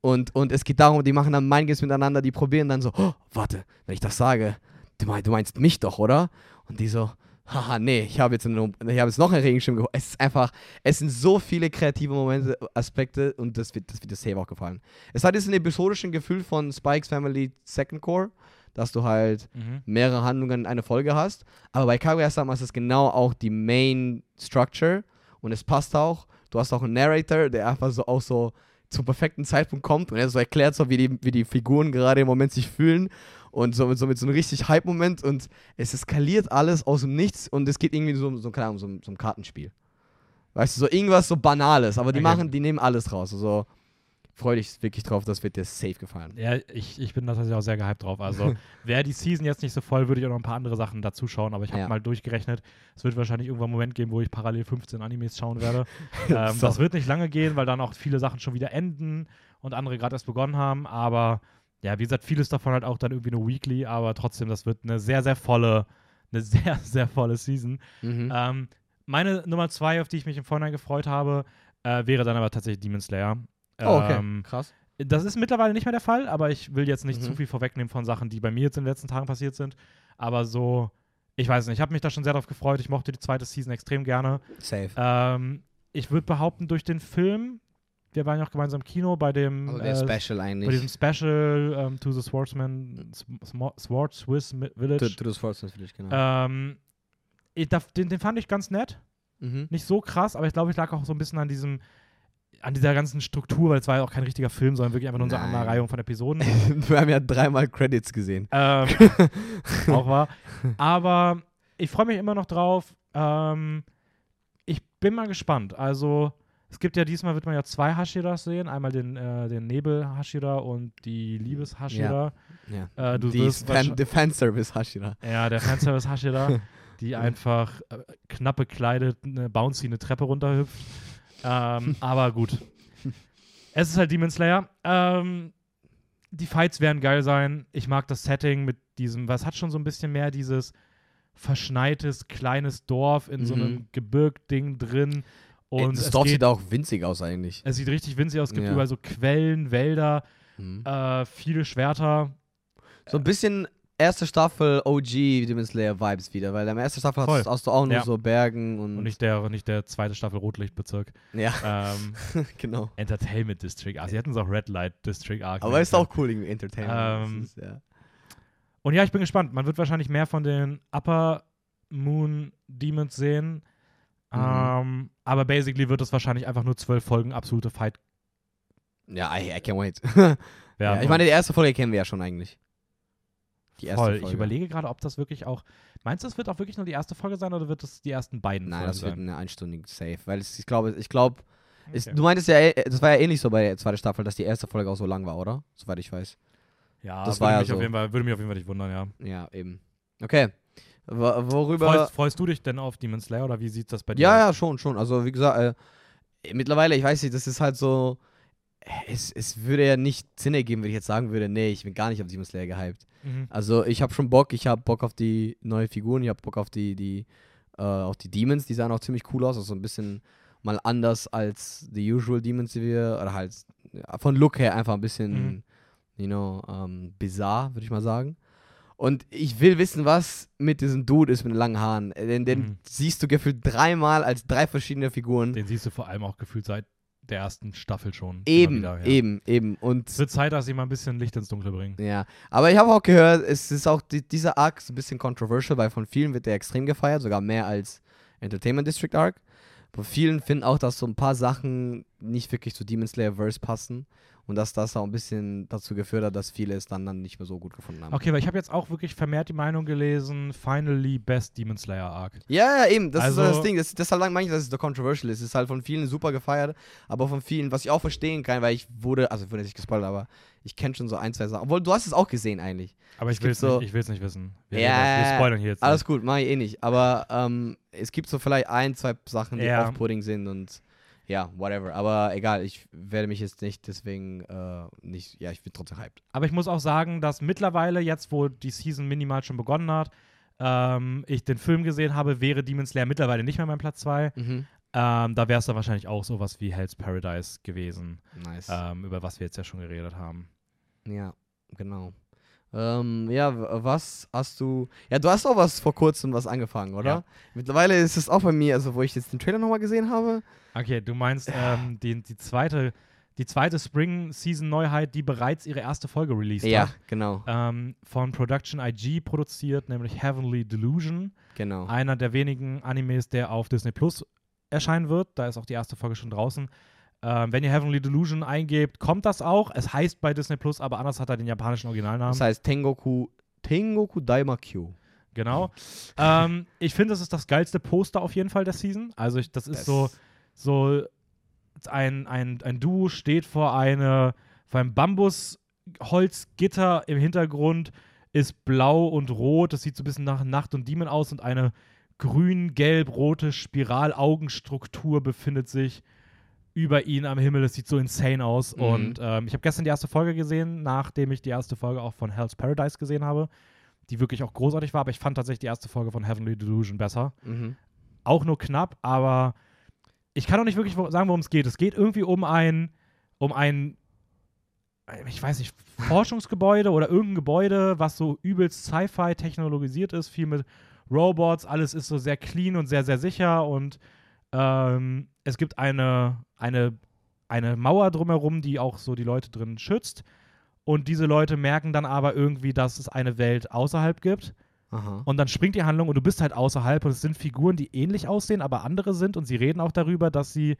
Und, und es geht darum, die machen dann Mindgames miteinander, die probieren dann so, oh, warte, wenn ich das sage, du, mein, du meinst mich doch, oder? Und die so, haha, nee, ich habe jetzt, ich habe jetzt noch einen Regenschirm geholt. Es ist einfach, es sind so viele kreative Momente, Aspekte und das wird, das wird das Save auch gefallen. Es hat diesen episodischen Gefühl von Spikes Family Second Core, dass du halt Mhm. mehrere Handlungen in einer Folge hast. Aber bei Kaguya-sama ist es genau auch die Main Structure und es passt auch. Du hast auch einen Narrator, der einfach so auch so zum perfekten Zeitpunkt kommt und er so erklärt, so wie die, wie die Figuren gerade im Moment sich fühlen und so mit so, mit so einem richtig Hype-Moment und es eskaliert alles aus dem Nichts und es geht irgendwie so, so, keine Ahnung, so, so ein Kartenspiel. Weißt du, so irgendwas so Banales, aber die Okay. machen, die nehmen alles raus. Also freu dich wirklich drauf, das wird dir safe gefallen. Ja, ich, ich bin tatsächlich auch sehr gehypt drauf. Also, wäre die Season jetzt nicht so voll, würde ich auch noch ein paar andere Sachen dazu schauen. Aber ich habe Ja. mal durchgerechnet, es wird wahrscheinlich irgendwann einen Moment geben, wo ich parallel 15 Animes schauen werde. ähm, So. Das wird nicht lange gehen, weil dann auch viele Sachen schon wieder enden und andere gerade erst begonnen haben. Aber ja, wie gesagt, vieles davon halt auch dann irgendwie nur Weekly. Aber trotzdem, das wird eine sehr, sehr volle, eine sehr, sehr volle Season. Mhm. Ähm, meine Nummer zwei, auf die ich mich im Vorhinein gefreut habe, äh, wäre dann aber tatsächlich Demon Slayer. oh, okay. Ähm, Krass. das ist mittlerweile nicht mehr der Fall, aber ich will jetzt nicht Mhm. zu viel vorwegnehmen von Sachen, die bei mir jetzt in den letzten Tagen passiert sind. Aber so, ich weiß nicht, ich habe mich da schon sehr darauf gefreut. Ich mochte die zweite Season extrem gerne. Safe. Ähm, ich würde behaupten, durch den Film, wir waren ja auch gemeinsam im Kino bei dem Also äh, Special bei eigentlich. diesem Special ähm, To the Swordsman, Sm Sword Swiss Village. Du, du das Force natürlich, genau. Ähm, ich, den, den fand ich ganz nett. mhm. Nicht so krass, aber ich glaube, ich lag auch so ein bisschen an diesem, an dieser ganzen Struktur, weil es war ja auch kein richtiger Film, sondern wirklich einfach nur so eine Nein. Aneinanderreihung von Episoden. Wir haben ja dreimal Credits gesehen. ähm, auch wahr. Aber ich freue mich immer noch drauf. Ähm, ich bin mal gespannt. Also, es gibt ja diesmal, wird man ja zwei Hashiras sehen. Einmal den, äh, den Nebel-Hashira und die Liebes-Hashira. Ja. Äh, du die Fan, wahrsch- der Fanservice Hashira. Ja, der Fanservice-Hashira. die einfach äh, knapp bekleidet eine bouncy eine Treppe runterhüpft. ähm, aber gut. Es ist halt Demon Slayer. Ähm, die Fights werden geil sein. Ich mag das Setting mit diesem, was hat schon so ein bisschen mehr dieses verschneites kleines Dorf in so Mhm. einem Gebirgding drin. Ey, Und das Dorf geht, sieht auch winzig aus eigentlich. es sieht richtig winzig aus. Es gibt Ja. überall so Quellen, Wälder, Mhm. äh, viele Schwerter. So ein bisschen erste Staffel OG Demon Slayer Vibes wieder, weil in der ersten Staffel Voll. hast, du auch nur Ja. so Bergen und, Und nicht der, nicht der zweite Staffel Rotlichtbezirk. ja, Ähm, genau. Entertainment District. Ah, sie hätten es auch Red Light District Arc. Aber ist auch cool irgendwie Entertainment. Ähm, ist, ja. Und ja, ich bin gespannt. Man wird wahrscheinlich mehr von den Upper Moon Demons sehen. Mhm. Ähm, aber basically wird es wahrscheinlich einfach nur zwölf Folgen absolute Fight ja, I, I can't wait. ja, ich meine, die erste Folge kennen wir ja schon eigentlich. Die erste voll. Folge. Ich überlege gerade, ob das wirklich auch. Meinst du, es wird auch wirklich nur die erste Folge sein oder wird es die ersten beiden Nein, Folgen das wird sein? eine einstündige Safe, weil es, ich glaube, ich glaube, Okay. du meintest ja, äh, das war ja ähnlich so bei der zweiten Staffel, dass die erste Folge auch so lang war, oder? Soweit ich weiß. ja, das würde war ja mich auf so. jeden Fall, würde mich auf jeden Fall nicht wundern, ja. Ja, eben. Okay. Wo- Worüber. Freust, freust du dich denn auf Demon Slayer oder wie sieht das bei dir Ja, aus? ja, schon, schon. Also, wie gesagt, äh, mittlerweile, ich weiß nicht, das ist halt so. Es, es würde ja nicht Sinn ergeben, wenn ich jetzt sagen würde, nee, ich bin gar nicht auf Demon Slayer gehypt. Mhm. Also, ich habe schon Bock, ich habe Bock auf die neue Figuren, ich habe Bock auf die, die, äh, auf die Demons, die sahen auch ziemlich cool aus, also ein bisschen mal anders als die usual Demons, die wir, oder halt ja, von Look her einfach ein bisschen, Mhm. you know, ähm, bizarr, würde ich mal sagen. Und ich will wissen, was mit diesem Dude ist mit den langen Haaren. Äh, Den, den Mhm. siehst du gefühlt dreimal als drei verschiedene Figuren. Den siehst du vor allem auch gefühlt seit der ersten Staffel schon. eben, wieder, ja. eben, eben. Und Es wird Zeit, dass sie mal ein bisschen Licht ins Dunkle bringen. ja, aber ich habe auch gehört, es ist auch die, dieser Arc ist ein bisschen controversial, weil von vielen wird der extrem gefeiert, sogar mehr als Entertainment District Arc. Aber vielen finden auch, dass so ein paar Sachen nicht wirklich zu Demon Slayer Verse passen und dass das auch ein bisschen dazu geführt hat, dass viele es dann, dann nicht mehr so gut gefunden haben. Okay, weil ich habe jetzt auch wirklich vermehrt die Meinung gelesen, finally best Demon Slayer Arc. Ja, ja, eben, das ist so Also- das Ding. Das, deshalb meine ich, dass es so controversial ist. Es ist halt von vielen super gefeiert, aber von vielen, was ich auch verstehen kann, weil ich wurde, also ich wurde nicht gespoilert, aber ich kenne schon so ein, zwei Sachen. Obwohl, du hast es auch gesehen eigentlich. Aber ich will es so- nicht, ich nicht wissen. Wir, Ja, wir spoilern hier jetzt Alles nicht. gut, mache ich eh nicht. Aber ähm, es gibt so vielleicht ein, zwei Sachen, die Ja. off-putting sind und ja, whatever. Aber egal, ich werde mich jetzt nicht deswegen äh, nicht, ja, ich bin trotzdem hyped. Aber ich muss auch sagen, dass mittlerweile, jetzt wo die Season minimal schon begonnen hat, ähm, ich den Film gesehen habe, wäre Demon Slayer mittlerweile nicht mehr mein Platz 2. Mhm. Ähm, da wäre es dann wahrscheinlich auch sowas wie Hell's Paradise gewesen, Nice. ähm, über was wir jetzt ja schon geredet haben. Ja, genau. Ähm, ja, was hast du. Ja, du hast auch was vor kurzem was angefangen, oder? Ja. Mittlerweile ist es auch bei mir, also wo ich jetzt den Trailer nochmal gesehen habe. Okay, du meinst ähm, die, die zweite, die zweite Spring-Season-Neuheit, die bereits ihre erste Folge released Ja, hat. genau, Ähm, von Production IG produziert, nämlich Heavenly Delusion. genau. Einer der wenigen Animes, der auf Disney Plus erscheinen wird. Da ist auch die erste Folge schon draußen. Ähm, wenn ihr Heavenly Delusion eingebt, kommt das auch. Es heißt bei Disney Plus, aber anders hat er den japanischen Originalnamen. Das heißt Tengoku, Tengoku Daimakyu. Genau. ähm, ich finde, das ist das geilste Poster auf jeden Fall der Season. Also ich, das ist Das- so, so ein, ein, ein Duo steht vor, eine, vor einem Bambusholzgitter im Hintergrund, ist blau und rot. Das sieht so ein bisschen nach Nacht und Demon aus und eine grün-gelb-rote Spiralaugenstruktur befindet sich über ihn am Himmel. Das sieht so insane aus. Mhm. Und ähm, ich habe gestern die erste Folge gesehen, nachdem ich die erste Folge auch von Hell's Paradise gesehen habe, die wirklich auch großartig war. Aber ich fand tatsächlich die erste Folge von Heavenly Delusion besser. Mhm. Auch nur knapp, aber ich kann auch nicht wirklich sagen, worum es geht. Es geht irgendwie um ein, um ein, ich weiß nicht, Forschungsgebäude oder irgendein Gebäude, was so übelst Sci-Fi technologisiert ist, viel mit Robots, alles ist so sehr clean und sehr, sehr sicher und ähm, es gibt eine, eine, eine Mauer drumherum, die auch so die Leute drin schützt. Und diese Leute merken dann aber irgendwie, dass es eine Welt außerhalb gibt. Aha. Und dann springt die Handlung und du bist halt außerhalb und es sind Figuren, die ähnlich aussehen, aber andere sind und sie reden auch darüber, dass sie,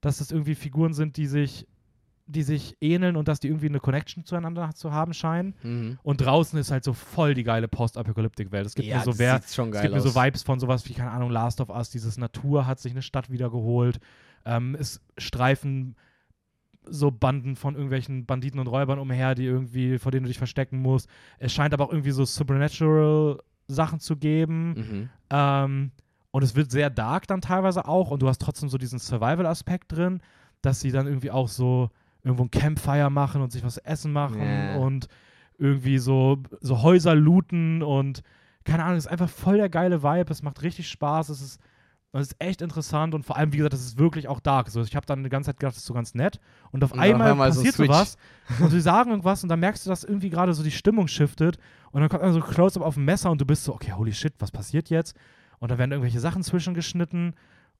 dass es irgendwie Figuren sind, die sich, die sich ähneln und dass die irgendwie eine Connection zueinander zu haben scheinen. Mhm. Und draußen ist halt so voll die geile Post-Apokalyptik-Welt. Es gibt mir so wer, es gibt mir so Vibes von sowas wie, keine Ahnung, Last of Us, dieses Natur hat sich eine Stadt wiedergeholt. Ähm, es streifen so Banden von irgendwelchen Banditen und Räubern umher, die irgendwie, vor denen du dich verstecken musst. Es scheint aber auch irgendwie so Supernatural Sachen zu geben. Mhm. Ähm, und es wird sehr dark dann teilweise auch. Und du hast trotzdem so diesen Survival-Aspekt drin, dass sie dann irgendwie auch so irgendwo ein Campfire machen und sich was essen machen Ja. und irgendwie so, so Häuser looten und keine Ahnung, es ist einfach voll der geile Vibe. Es macht richtig Spaß. Es ist, es ist echt interessant und vor allem, wie gesagt, es ist wirklich auch dark. So, ich habe dann die ganze Zeit gedacht, das ist so ganz nett. Und auf Und einmal einmal so passiert Switch. sowas und sie sagen irgendwas und dann merkst du, dass irgendwie gerade so die Stimmung shiftet und dann kommt dann so Close-Up auf dem Messer und du bist so, okay, holy shit, was passiert jetzt? Und dann werden irgendwelche Sachen zwischengeschnitten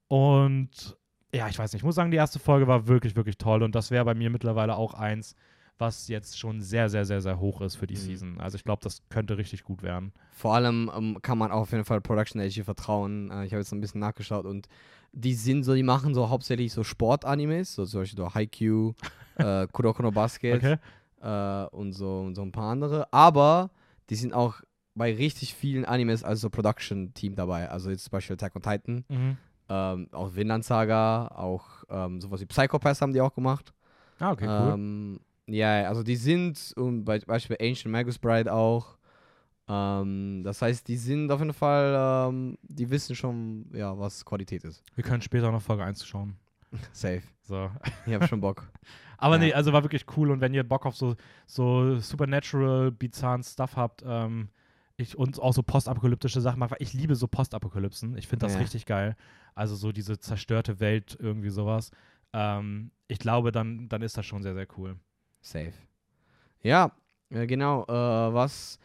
und ja, ich weiß nicht, ich muss sagen, die erste Folge war wirklich, wirklich toll und das wäre bei mir mittlerweile auch eins, was jetzt schon sehr, sehr, sehr, sehr hoch ist für die Mhm. Season. Also ich glaube, das könnte richtig gut werden. Vor allem ähm, kann man auch auf jeden Fall Production Age vertrauen. Äh, ich habe jetzt ein bisschen nachgeschaut und die sind so, die machen so hauptsächlich so Sport-Animes, so zum Beispiel so Haikyuu, äh, Kuroko no Basket Okay? äh, und, so, und so ein paar andere. Aber die sind auch bei richtig vielen Animes als so Production-Team dabei. Also jetzt zum Beispiel Attack on Titan, Mhm. ähm, auch Vinland Saga, auch ähm, sowas wie Psychopaths haben die auch gemacht. Ah, okay, cool. Ähm, ja, also die sind, um, bei Beispiel Ancient Magus Bride auch. Ähm, das heißt, die sind auf jeden Fall, ähm, die wissen schon, ja, was Qualität ist. Wir können später noch Folge 1 schauen. Safe. So. Ich hab schon Bock. Aber Ja. nee, also war wirklich cool und wenn ihr Bock auf so, so Supernatural, bizarren Stuff habt, ähm, ich, und auch so postapokalyptische Sachen weil ich liebe so Postapokalypsen. Ich finde das Ja. richtig geil. Also so diese zerstörte Welt, irgendwie sowas. Ähm, ich glaube, dann, dann ist das schon sehr, sehr cool. Safe. Ja, äh, genau. Äh, was.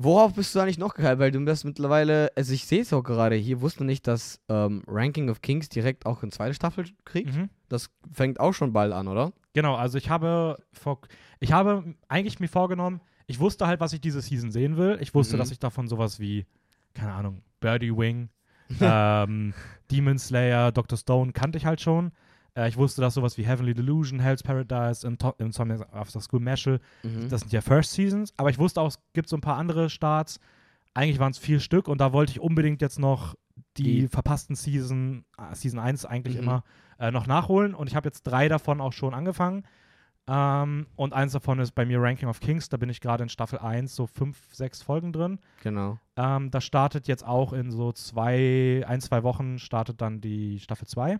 Worauf bist du eigentlich noch geil? Weil du bist mittlerweile, also ich sehe es auch gerade hier, wusste nicht, dass ähm, Ranking of Kings direkt auch eine zweite Staffel kriegt. Mhm. Das fängt auch schon bald an, oder? Genau, also ich habe vor, ich habe eigentlich mir vorgenommen, ich wusste halt, was ich diese Season sehen will. Ich wusste, Mhm. dass ich davon sowas wie, keine Ahnung, Birdie Wing, ähm, Demon Slayer, Dr. Stone kannte ich halt schon. Äh, ich wusste, dass sowas wie Heavenly Delusion, Hell's Paradise, Insomnia After School Meshel, Mhm. das sind ja First Seasons, aber ich wusste auch, es gibt so ein paar andere Starts. Eigentlich waren es vier Stück und da wollte ich unbedingt jetzt noch die, Die- verpassten Season, äh, Season 1 eigentlich Mhm. immer, äh, noch nachholen. Und ich habe jetzt drei davon auch schon angefangen. Ähm, und eins davon ist bei mir Ranking of Kings. Da bin ich gerade in Staffel 1, so fünf, sechs Folgen drin. Genau. Ähm, das startet jetzt auch in so zwei, ein, zwei Wochen startet dann die Staffel 2.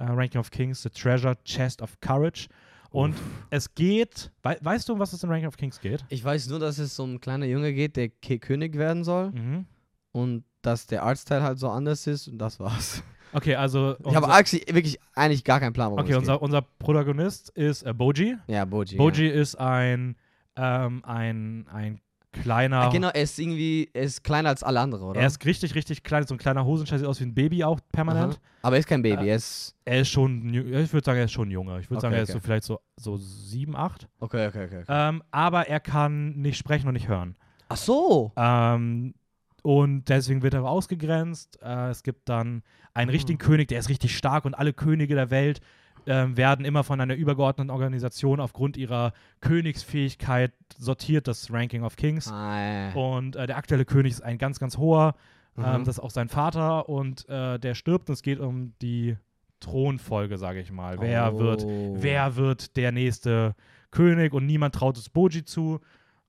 Äh, Ranking of Kings, The Treasure Chest of Courage. Und es geht, wei weißt du, um was es in Ranking of Kings geht? Ich weiß nur, dass es um ein kleiner Junge geht, der K König werden soll Mhm. und dass der Artstyle halt so anders ist und das war's. Okay, also. ich habe wirklich eigentlich gar keinen Plan, worum okay, unser, unser Protagonist ist äh, Boji. Ja, Boji. Boji ist ein, ähm, ein, ein kleiner. Ja. Genau, er ist irgendwie, er ist kleiner als alle anderen, oder? Er ist richtig, richtig klein, so ein kleiner Hosenscheiß, sieht aus wie ein Baby auch permanent. Aha. Aber er ist kein Baby, Äh, er ist. Er ist schon, ich würde sagen, er ist schon jünger. Ich würde Okay, sagen, er ist okay. so vielleicht so, so sieben, acht. Okay, okay, okay. okay. Ähm, aber er kann nicht sprechen und nicht hören. Ach so! Ähm, und deswegen wird er ausgegrenzt. Äh, es gibt dann einen Ah. richtigen König, der ist richtig stark und alle Könige der Welt ähm, werden immer von einer übergeordneten Organisation aufgrund ihrer Königsfähigkeit sortiert, das Ranking of Kings. Ah, ja. Und äh, der aktuelle König ist ein ganz, ganz hoher. Ähm, Mhm. das ist auch sein Vater und äh, der stirbt und es geht um die Thronfolge, sage ich mal. Wer wird Oh. wer wird der nächste König und niemand traut es Boji zu.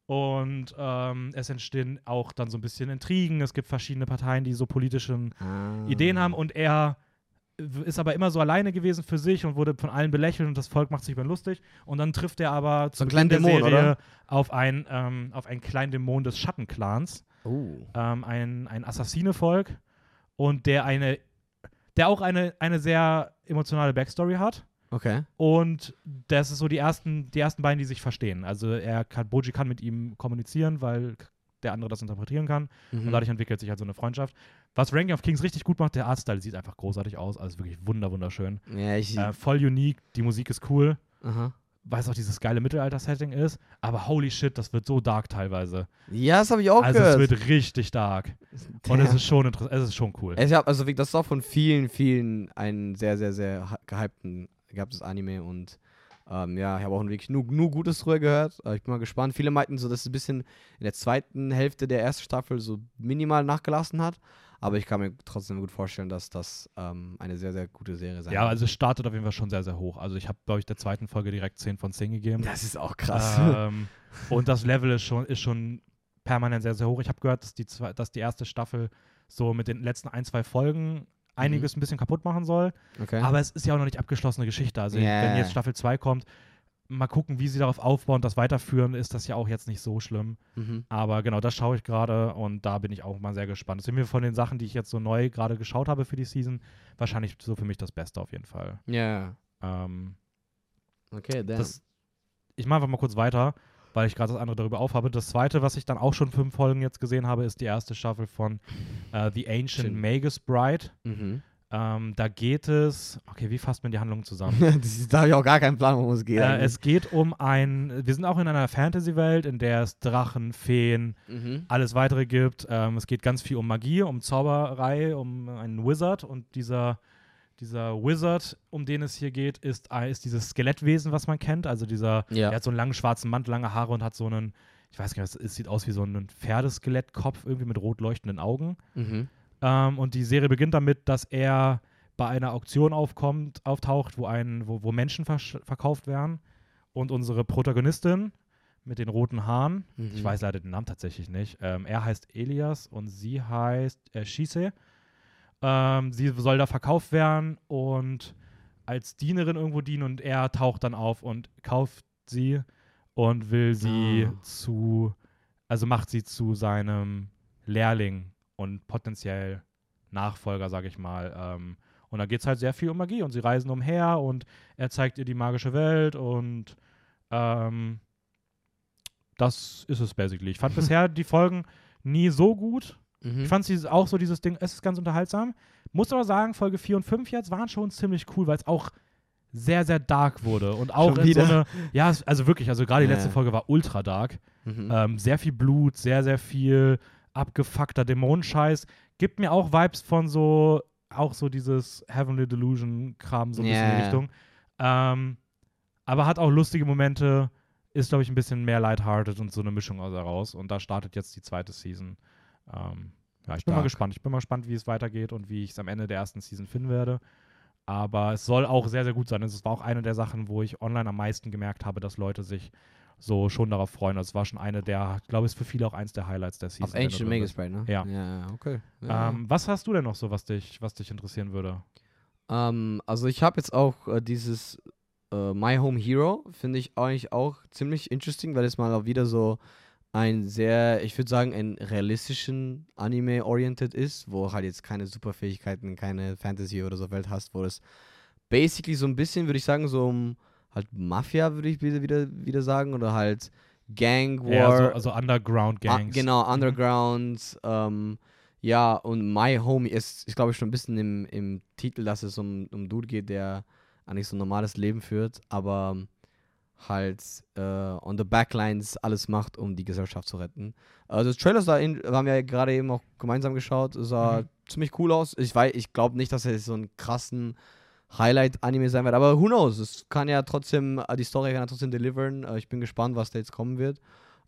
Und ähm, es entstehen auch dann so ein bisschen Intrigen. Es gibt verschiedene Parteien, die so politische Ah. Ideen haben und er ist aber immer so alleine gewesen für sich und wurde von allen belächelt und das Volk macht sich über ihn lustig. Und dann trifft er aber zu einen Beginn kleinen der Dämon, Serie oder? auf, ein, ähm, auf einen kleinen Dämon des Schattenclans, Oh. ähm, ein, ein Assassinevolk und der eine, der auch eine, eine sehr emotionale Backstory hat. Okay. Und das ist so die ersten, die ersten beiden, die sich verstehen. Also er kann, Boji kann mit ihm kommunizieren, weil der andere das interpretieren kann. Mhm. Und dadurch entwickelt sich halt so eine Freundschaft. Was Ranking of Kings richtig gut macht, der Artstyle sieht einfach großartig aus. Also wirklich wunder, wunderschön. ja, ich. Äh, voll unique, die Musik ist cool, aha. weil es auch dieses geile Mittelalter-Setting ist. Aber holy shit, das wird so dark teilweise. Ja, das habe ich auch also gehört. es wird richtig dark. Und es ist schon interessant, es ist schon cool. Es ist, also das ist auch von vielen, vielen ein sehr, sehr, sehr hy- gehypten, gehyptes Anime und ähm, ja, ich habe auch wirklich nur, nur Gutes drüber gehört. Äh, ich bin mal gespannt. Viele meinten so, dass es ein bisschen in der zweiten Hälfte der ersten Staffel so minimal nachgelassen hat. Aber ich kann mir trotzdem gut vorstellen, dass das ähm, eine sehr, sehr gute Serie sein Ja, wird. also es startet auf jeden Fall schon sehr, sehr hoch. Also ich habe, glaube ich, der zweiten Folge direkt 10 von 10 gegeben. Das ist auch krass. Ähm, und das Level ist schon, ist schon permanent sehr, sehr hoch. Ich habe gehört, dass die, zwei, dass die erste Staffel so mit den letzten ein, zwei Folgen einiges ein bisschen kaputt machen soll. Okay. Aber es ist ja auch noch nicht abgeschlossene Geschichte. Also Ja. wenn jetzt Staffel 2 kommt, mal gucken, wie sie darauf aufbauen, das weiterführen, ist das ja auch jetzt nicht so schlimm. mhm. Aber genau, das schaue ich gerade und da bin ich auch mal sehr gespannt. Das sind mir von den Sachen, die ich jetzt so neu gerade geschaut habe für die Season, wahrscheinlich so für mich das Beste auf jeden Fall. Ja. Ähm, Okay, dann. das, ich mache einfach mal kurz weiter, weil ich gerade das andere darüber aufhabe. Das zweite, was ich dann auch schon fünf Folgen jetzt gesehen habe, ist die erste Staffel von äh, The Ancient. Magus Bride. mhm. Ähm, da geht es, okay, wie fasst man die Handlung zusammen? da habe ich auch gar keinen Plan, worum es geht. äh, es geht um ein, wir sind auch in einer Fantasy-Welt, in der es Drachen, Feen, mhm. alles weitere gibt. Ähm, es geht ganz viel um Magie, um Zauberei, um einen Wizard und dieser, dieser Wizard, um den es hier geht, ist, ein- ist dieses Skelettwesen, was man kennt. Also dieser, Ja. der hat so einen langen schwarzen Mantel, lange Haare und hat so einen, ich weiß gar nicht, es sieht aus wie so ein Pferdeskelettkopf, irgendwie mit rot leuchtenden Augen. Mhm. Ähm, und die Serie beginnt damit, dass er bei einer Auktion aufkommt, auftaucht, wo, ein, wo, wo Menschen verkauft werden. Und unsere Protagonistin mit den roten Haaren, Mhm. ich weiß leider den Namen tatsächlich nicht, ähm, er heißt Elias und sie heißt äh, Shise. Ähm, sie soll da verkauft werden und als Dienerin irgendwo dienen und er taucht dann auf und kauft sie und will sie Ah. zu, also macht sie zu seinem Lehrling und potenziell Nachfolger, sag ich mal. Ähm, und da geht es halt sehr viel um Magie und sie reisen umher und er zeigt ihr die magische Welt und ähm, das ist es basically. Ich fand bisher die Folgen nie so gut. Mhm. Ich fand sie auch so dieses Ding, es ist ganz unterhaltsam. Muss aber sagen, Folge 4 und 5 jetzt waren schon ziemlich cool, weil es auch sehr, sehr dark wurde. Und auch in so eine, ja, also wirklich, also gerade die Ja. letzte Folge war ultra dark. Mhm. Ähm, sehr viel Blut, sehr, sehr viel abgefuckter Dämonenscheiß. Gibt mir auch Vibes von so, auch so dieses Heavenly Delusion-Kram, so ein bisschen in die. Richtung. Ähm, aber hat auch lustige Momente, ist, glaube ich, ein bisschen mehr lighthearted und so eine Mischung aus daraus. Und da startet jetzt die zweite Season. Ähm, ja, ich bin mal gespannt. Ich bin mal gespannt, wie es weitergeht und wie ich es am Ende der ersten Season finden werde. Aber es soll auch sehr, sehr gut sein. Es war auch eine der Sachen, wo ich online am meisten gemerkt habe, dass Leute sich so schon darauf freuen. Das war schon eine der, ich glaube, ist für viele auch eins der Highlights der Season. Auf Ancient. Bride, ne? Ja. Ja, okay. Ja. Ähm, was hast du denn noch so, was dich, was dich interessieren würde? Ähm, also ich habe jetzt auch äh, dieses äh, My Home Hero, finde ich eigentlich auch ziemlich interesting, weil es mal auch wieder so ein sehr, ich würde sagen, ein realistischen Anime-oriented ist, wo halt jetzt keine Superfähigkeiten, keine Fantasy oder so Welt hast, wo es basically so ein bisschen, würde ich sagen, so um halt Mafia, würde ich wieder, wieder, sagen, oder halt Gang War. Ja, so, also Underground Ah, Gangs. genau, Mhm. Underground. Ähm, ja, und My Home ist, ist glaube ich, schon ein bisschen im, im Titel, dass es um, um Dude geht, der eigentlich so ein normales Leben führt, aber halt äh, on the backlines alles macht, um die Gesellschaft zu retten. Also das Trailer sah, in, haben wir ja gerade eben auch gemeinsam geschaut, sah Mhm. ziemlich cool aus. Ich weiß, ich glaube nicht, dass es so einen krassen Highlight-Anime sein wird, aber who knows? Es kann ja trotzdem, äh, die Story kann ja trotzdem deliveren. Äh, Ich bin gespannt, was da jetzt kommen wird.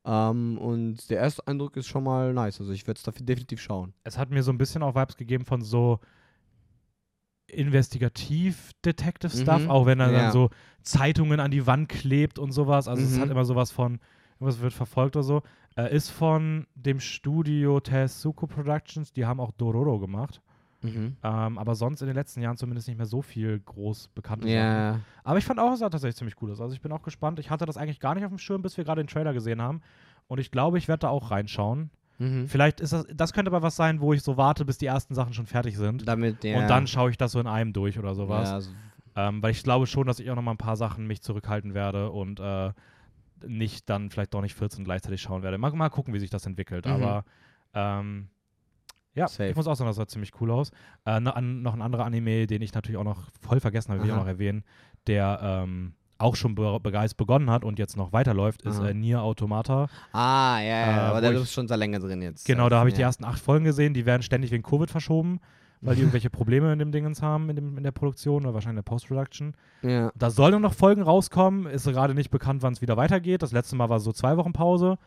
Ähm, und der erste Eindruck ist schon mal nice. Also ich werde es dafür definitiv schauen. Es hat mir so ein bisschen auch Vibes gegeben von so Investigativ-Detective-Stuff, Mhm. auch wenn er Ja. dann so Zeitungen an die Wand klebt und sowas. Also es Mhm. hat immer sowas von, irgendwas wird verfolgt oder so. Äh, ist von dem Studio Tezuko Productions, die haben auch Dororo gemacht. Mhm. Ähm, aber sonst in den letzten Jahren zumindest nicht mehr so viel groß bekannte Sachen. Ja. Aber ich fand auch, es sah tatsächlich ziemlich cool aus. Also ich bin auch gespannt. Ich hatte das eigentlich gar nicht auf dem Schirm, bis wir gerade den Trailer gesehen haben. Und ich glaube, ich werde da auch reinschauen. Mhm. Vielleicht ist das, das könnte aber was sein, wo ich so warte, bis die ersten Sachen schon fertig sind. Damit, ja. Und dann schaue ich das so in einem durch oder sowas. Ja, also, Ähm, weil ich glaube schon, dass ich auch noch mal ein paar Sachen mich zurückhalten werde und äh, nicht dann vielleicht doch nicht 14 gleichzeitig schauen werde. Mal, mal gucken, wie sich das entwickelt. Mhm. Aber ähm, ja, Safe. ich muss auch sagen, das sah ziemlich cool aus. Äh, noch, ein anderer Anime, den ich natürlich auch noch voll vergessen habe, will ich auch noch erwähnen, der ähm, auch schon be begeistert begonnen hat und jetzt noch weiterläuft, ist äh, Nier Automata. ah, ja, ja, Äh, aber der ist schon sehr länger drin jetzt. Genau, da habe ich ja. die ersten acht Folgen gesehen. Die werden ständig wegen Covid verschoben, weil die irgendwelche Probleme in dem Dingens haben, in, dem, in der Produktion oder wahrscheinlich in der Post-Production. Ja. Da sollen noch Folgen rauskommen. Ist gerade nicht bekannt, wann es wieder weitergeht. Das letzte Mal war so zwei Wochen Pause.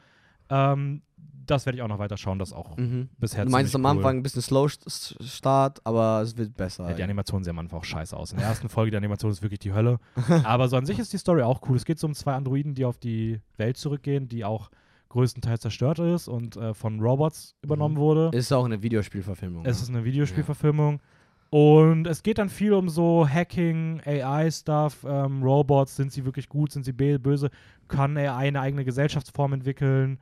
Ähm, das werde ich auch noch weiter schauen. Das auch Mhm. bisher Du meinst am cool. Anfang ein bisschen Slow Start, aber es wird besser. Ja, die Animation sieht am Anfang auch scheiße aus. In der ersten Folge, die Animation ist wirklich die Hölle. Aber so an sich ist die Story auch cool. Es geht so um zwei Androiden, die auf die Welt zurückgehen, die auch größtenteils zerstört ist und äh, von Robots übernommen Mhm. wurde. Ist auch eine Videospielverfilmung. Es ja. ist eine Videospielverfilmung. Und es geht dann viel um so Hacking, AI-Stuff, ähm, Robots, sind sie wirklich gut, sind sie böse, kann AI eine eigene Gesellschaftsform entwickeln.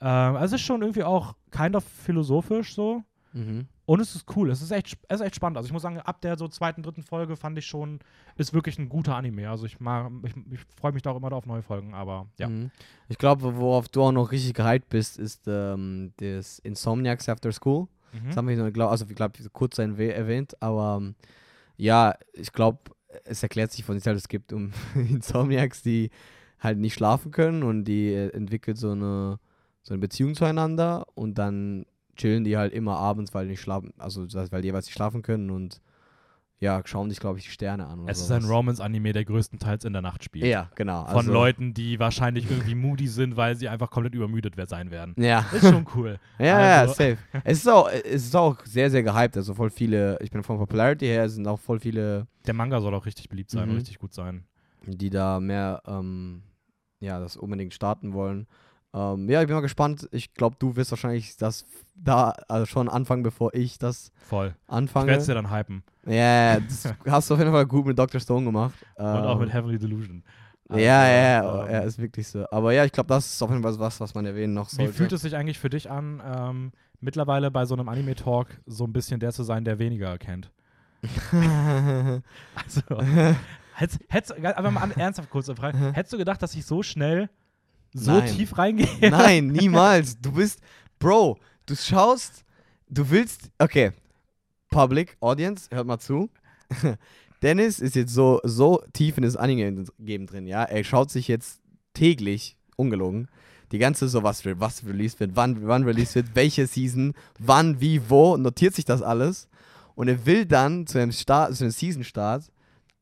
Ähm, also es ist schon irgendwie auch kind of philosophisch so. Mhm. Und es ist cool, es ist echt, es ist echt spannend. Also ich muss sagen, ab der so zweiten, dritten Folge fand ich schon, ist wirklich ein guter Anime. Also ich mag, ich, ich freue mich da auch immer auf neue Folgen, aber ja. Mhm. Ich glaube, worauf du auch noch richtig gehypt bist, ist ähm, das Insomniacs After School. Mhm. Das haben wir nur, glaub, also ich glaube, kurz erwäh- erwähnt, aber ähm, ja, ich glaube, es erklärt sich von sich selbst, es gibt um Insomniacs, die halt nicht schlafen können und die äh, entwickelt so eine, so eine Beziehung zueinander und dann chillen die halt immer abends, weil die nicht schlafen, also weil jeweils nicht schlafen können und ja, schauen sich, glaube ich, die Sterne an. Es ist ein sowas. Romance-Anime, der größtenteils in der Nacht spielt. Ja, genau. Von also- Leuten, die wahrscheinlich irgendwie moody sind, weil sie einfach komplett übermüdet sein werden. Ja. Ist schon cool. Ja, ja, Also- safe. es, ist auch, es ist auch sehr, sehr gehypt. Also voll viele, ich bin von Popularity her, sind auch voll viele, Der Manga soll auch richtig beliebt sein Mhm. und richtig gut sein. die da mehr, ähm, ja, das unbedingt starten wollen. Ähm, ja, ich bin mal gespannt. Ich glaube, du wirst wahrscheinlich das da also schon anfangen, bevor ich das Voll. Ich anfange. werde es dir dann hypen. Ja, das hast du auf jeden Fall gut mit Dr. Stone gemacht. Und auch Ähm, mit Heavenly Delusion. Ja, ja, ja, ähm, ja, ist wirklich so. Aber ja, ich glaube, das ist auf jeden Fall was, was man erwähnen noch Wie sollte. fühlt es sich eigentlich für dich an, ähm, mittlerweile bei so einem Anime-Talk so ein bisschen der zu sein, der weniger erkennt? Also, hättest, hättest, aber mal an, ernsthaft kurz eine Frage. Hättest du gedacht, dass ich so schnell so Nein. tief reingehe? Nein, niemals. Du bist, Bro, du schaust, du willst, okay, Public, Audience, hört mal zu. Dennis ist jetzt so, so tief in das Anime-Game drin, ja. Er schaut sich jetzt täglich, ungelogen, die ganze so, was, was released wird, wann, wann released wird, welche Season, wann, wie, wo, notiert sich das alles. Und er will dann zu einem, Start, zu einem Season-Start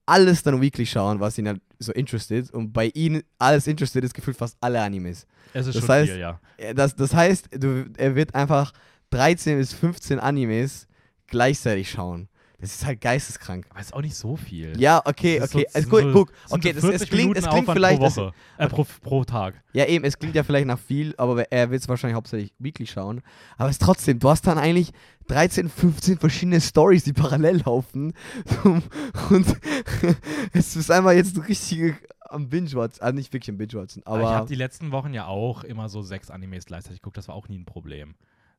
alles dann weekly schauen, was ihn halt so interested. Und bei ihm alles interested ist gefühlt fast alle Animes. Es ist Das schon heißt- viel, ja. Ja, Das, das heißt, du, er wird einfach 13 bis 15 Animes gleichzeitig schauen. Das ist halt geisteskrank. Aber ist auch nicht so viel. Ja, okay, Das okay. so- also, guck, so- guck, okay, das, es 40 klingt, es klingt vielleicht, pro das, Woche. Äh, pro, pro Tag. ja eben, es klingt ja vielleicht nach viel, aber er wird es wahrscheinlich hauptsächlich weekly schauen. Aber es ist trotzdem, du hast dann eigentlich 13, 15 verschiedene Stories, die parallel laufen. Und es ist einmal jetzt richtig am Binge-Watchen, also nicht wirklich am Binge-Watchen, Aber ich habe die letzten Wochen ja auch immer so sechs Animes gleichzeitig geguckt. Das war auch nie ein Problem.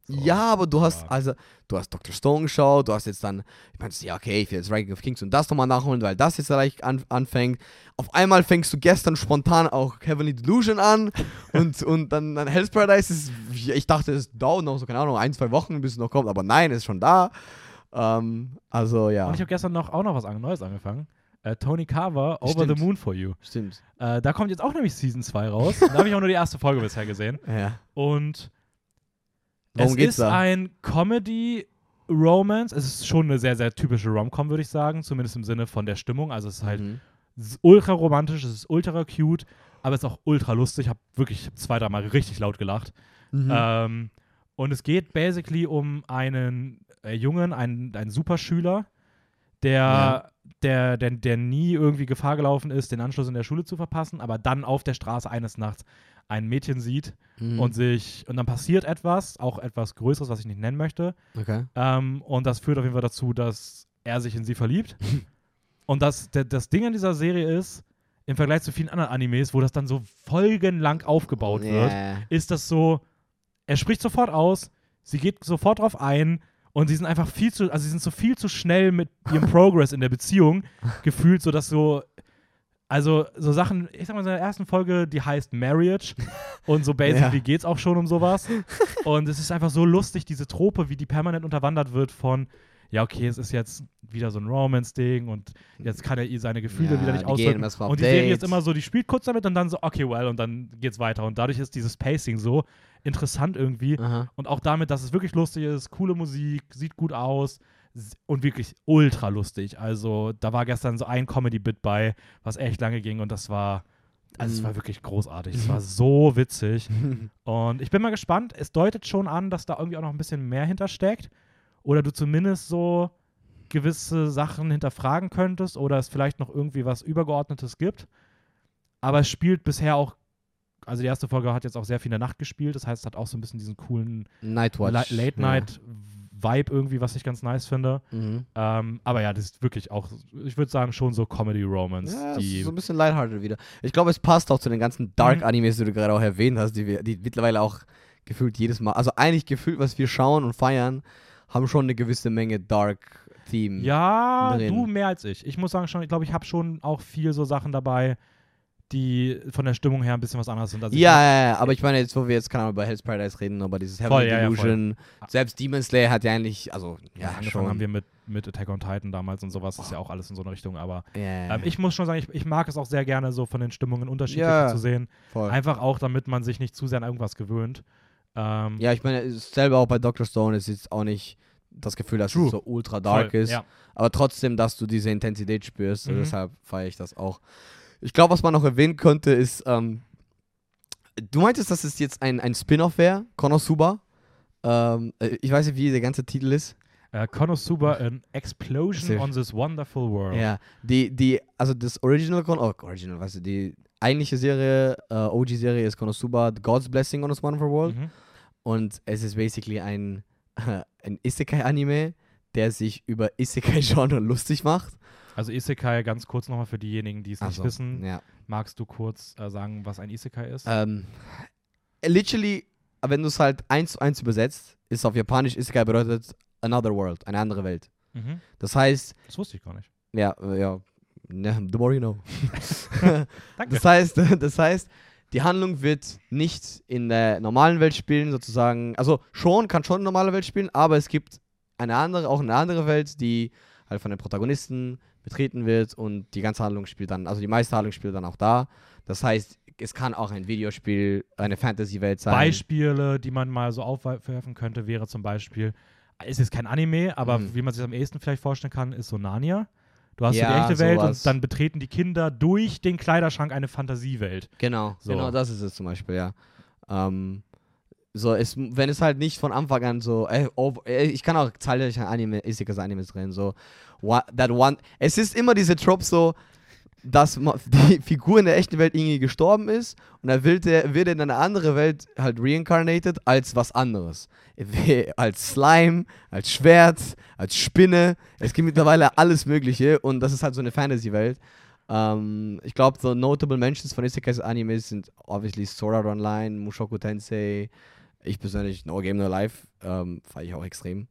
So. Ja, aber du hast, also, du hast Dr. Stone geschaut, du hast jetzt dann, ich meinte, ja, okay, ich will jetzt Ranking of Kings und das nochmal nachholen, weil das jetzt gleich an, anfängt. Auf einmal fängst du gestern spontan auch Heavenly Delusion an und, und dann, dann Hell's Paradise ist, ich dachte, es dauert noch so, keine Ahnung, ein, zwei Wochen, bis es noch kommt, aber nein, es ist schon da. Ähm, also, ja. Und ich habe gestern noch auch noch was Neues angefangen. Äh, Tony Carver, Over Stimmt. the Moon for You. Stimmt. Äh, da kommt jetzt auch nämlich Season 2 raus. da habe ich auch nur die erste Folge bisher gesehen. Ja. Und Worum es ist da? ein Comedy-Romance. Es ist schon eine sehr, sehr typische Rom-Com, würde ich sagen. Zumindest im Sinne von der Stimmung. Also es ist halt Mhm. es ist ultra romantisch, es ist ultra cute, aber es ist auch ultra lustig. Ich habe wirklich zwei, dreimal richtig laut gelacht. Mhm. Ähm, und es geht basically um einen äh, Jungen, einen, einen Superschüler, der, Ja. Der, der, der nie irgendwie Gefahr gelaufen ist, den Anschluss in der Schule zu verpassen, aber dann auf der Straße eines Nachts ein Mädchen sieht Mhm. und sich, und dann passiert etwas, auch etwas Größeres, was ich nicht nennen möchte. Okay. Ähm, und das führt auf jeden Fall dazu, dass er sich in sie verliebt. und das, der, das Ding an dieser Serie ist, im Vergleich zu vielen anderen Animes, wo das dann so folgenlang aufgebaut wird, Yeah. ist das so, er spricht sofort aus, sie geht sofort drauf ein und sie sind einfach viel zu, also sie sind so viel zu schnell mit ihrem Progress in der Beziehung gefühlt, so dass so, also so Sachen, ich sag mal, in der ersten Folge, die heißt Marriage und so basically Ja. geht's auch schon um sowas und es ist einfach so lustig, diese Trope, wie die permanent unterwandert wird von ja, okay, es ist jetzt wieder so ein Romance-Ding und jetzt kann er ihr seine Gefühle Ja, wieder nicht ausdrücken. Und die Serie ist Dates. immer so, die spielt kurz damit und dann so, okay, well, und dann geht's weiter. Und dadurch ist dieses Pacing so interessant irgendwie. Aha. Und auch damit, dass es wirklich lustig ist, coole Musik, sieht gut aus und wirklich ultra lustig. Also, da war gestern so ein Comedy-Bit bei, was echt lange ging und das war, also es Mhm. war wirklich großartig. Es war so witzig. Und ich bin mal gespannt. Es deutet schon an, dass da irgendwie auch noch ein bisschen mehr hintersteckt. Oder du zumindest so gewisse Sachen hinterfragen könntest oder es vielleicht noch irgendwie was Übergeordnetes gibt. Aber es spielt bisher auch also die erste Folge hat jetzt auch sehr viel in der Nacht gespielt, das heißt, es hat auch so ein bisschen diesen coolen Nightwatch. La- Late-Night-Vibe irgendwie, was ich ganz nice finde. Ja. Mhm. Ähm, aber ja, das ist wirklich auch, ich würde sagen, schon so Comedy-Romance. Ja, so ein bisschen lighthearted wieder. Ich glaube, es passt auch zu den ganzen Dark Mhm. Animes, die du gerade auch erwähnt hast, die wir, die mittlerweile auch gefühlt jedes Mal, also eigentlich gefühlt, was wir schauen und feiern, haben schon eine gewisse Menge Dark Theme. Ja, drin. du mehr als ich. Ich muss sagen, schon, ich glaube, ich habe schon auch viel so Sachen dabei, die von der Stimmung her ein bisschen was anderes sind. Ich ja, ja, ja, aber ich meine, jetzt, wo wir jetzt, keine Ahnung, über Hell's Paradise reden, aber dieses Heaven Voll, ja, ja, Illusion, selbst Demon Slayer hat ja eigentlich, also, Ja, ja, angefangen schon. haben wir mit, mit Attack on Titan damals und sowas, ist ja auch alles in so eine Richtung, aber ähm, ich muss schon sagen, ich, ich mag es auch sehr gerne, so von den Stimmungen unterschiedlich zu sehen. voll. Einfach auch, damit man sich nicht zu sehr an irgendwas gewöhnt. Ähm, Ja, ich meine, selber auch bei Dr. Stone ist jetzt auch nicht das Gefühl, dass True. es so ultra dark voll, ist. Ja. aber trotzdem, dass du diese Intensität spürst. Mhm. Deshalb feiere ich das auch. Ich glaube, was man noch erwähnen könnte, ist, ähm, du meintest, dass es jetzt ein, ein Spin-off wäre, Konosuba. Ähm, äh, ich weiß nicht, wie der ganze Titel ist. Äh, Konosuba, an Explosion on this wonderful world. Ja, die, die, also das Original, Kon oh, Original, weißt du, die eigentliche Serie, äh, OG-Serie ist Konosuba, The God's Blessing on this Wonderful World. Mhm. Und es ist basically ein, ein Isekai-Anime, der sich über Isekai-Genre lustig macht. Also Isekai, ganz kurz nochmal für diejenigen, die es nicht so, wissen. Ja. Magst du kurz äh, sagen, was ein Isekai ist? Ähm, literally, wenn du es halt eins zu eins übersetzt, ist auf Japanisch Isekai bedeutet another world, eine andere Welt. mhm. Das heißt, Das wusste ich gar nicht. ja, äh, ja, ne, the more you know. Danke. das heißt, das heißt, die Handlung wird nicht in der normalen Welt spielen, sozusagen. Also schon, kann schon eine normale Welt spielen, aber es gibt eine andere, auch eine andere Welt, die halt von den Protagonisten betreten wird und die ganze Handlung spielt dann, also die meiste Handlung spielt dann auch da. Das heißt, es kann auch ein Videospiel, eine Fantasy-Welt sein. Beispiele, die man mal so aufwerfen könnte, wäre zum Beispiel, ist jetzt kein Anime, aber Mhm. wie man sich am ehesten vielleicht vorstellen kann, ist so Narnia. Du hast so Ja, die echte Welt sowas. und dann betreten die Kinder durch den Kleiderschrank eine Fantasiewelt. Genau, So. genau das ist es zum Beispiel, ja. Ähm, so, es, wenn es halt nicht von Anfang an so, ey, oh, ey, ich kann auch zahlreiche Anime, Isekas Animes drin, so, what, that one, es ist immer diese Trope so, dass die Figur in der echten Welt irgendwie gestorben ist und dann wird er, wird in eine andere Welt halt reincarnated als was anderes. Als Slime, als Schwert, als Spinne. Es gibt mittlerweile alles Mögliche und das ist halt so eine Fantasy-Welt. Ähm, ich glaube, so notable Mentions von Isekais Animes sind obviously Sword Art Online, Mushoku Tensei. Ich persönlich No Game No Life, ähm, feiere ich auch extrem.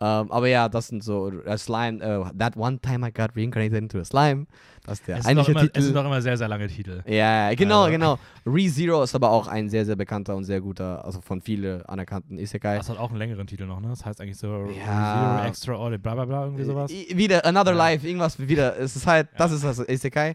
Ähm, aber ja, das sind so äh, Slime. äh, that one time I got reincarnated into a slime. Das ist der Es eigentliche immer, Titel. es sind doch immer sehr, sehr lange Titel. Ja, ja, genau, Also- genau. ReZero ist aber auch ein sehr, sehr bekannter und sehr guter, also von vielen anerkannten Isekai. Das hat auch einen längeren Titel noch, ne? Das heißt eigentlich so Ja. Zero Extraordinary, bla bla bla, irgendwie sowas. I- Wieder Another Ja. Life, irgendwas wieder. Es ist halt, das ist das Isekai.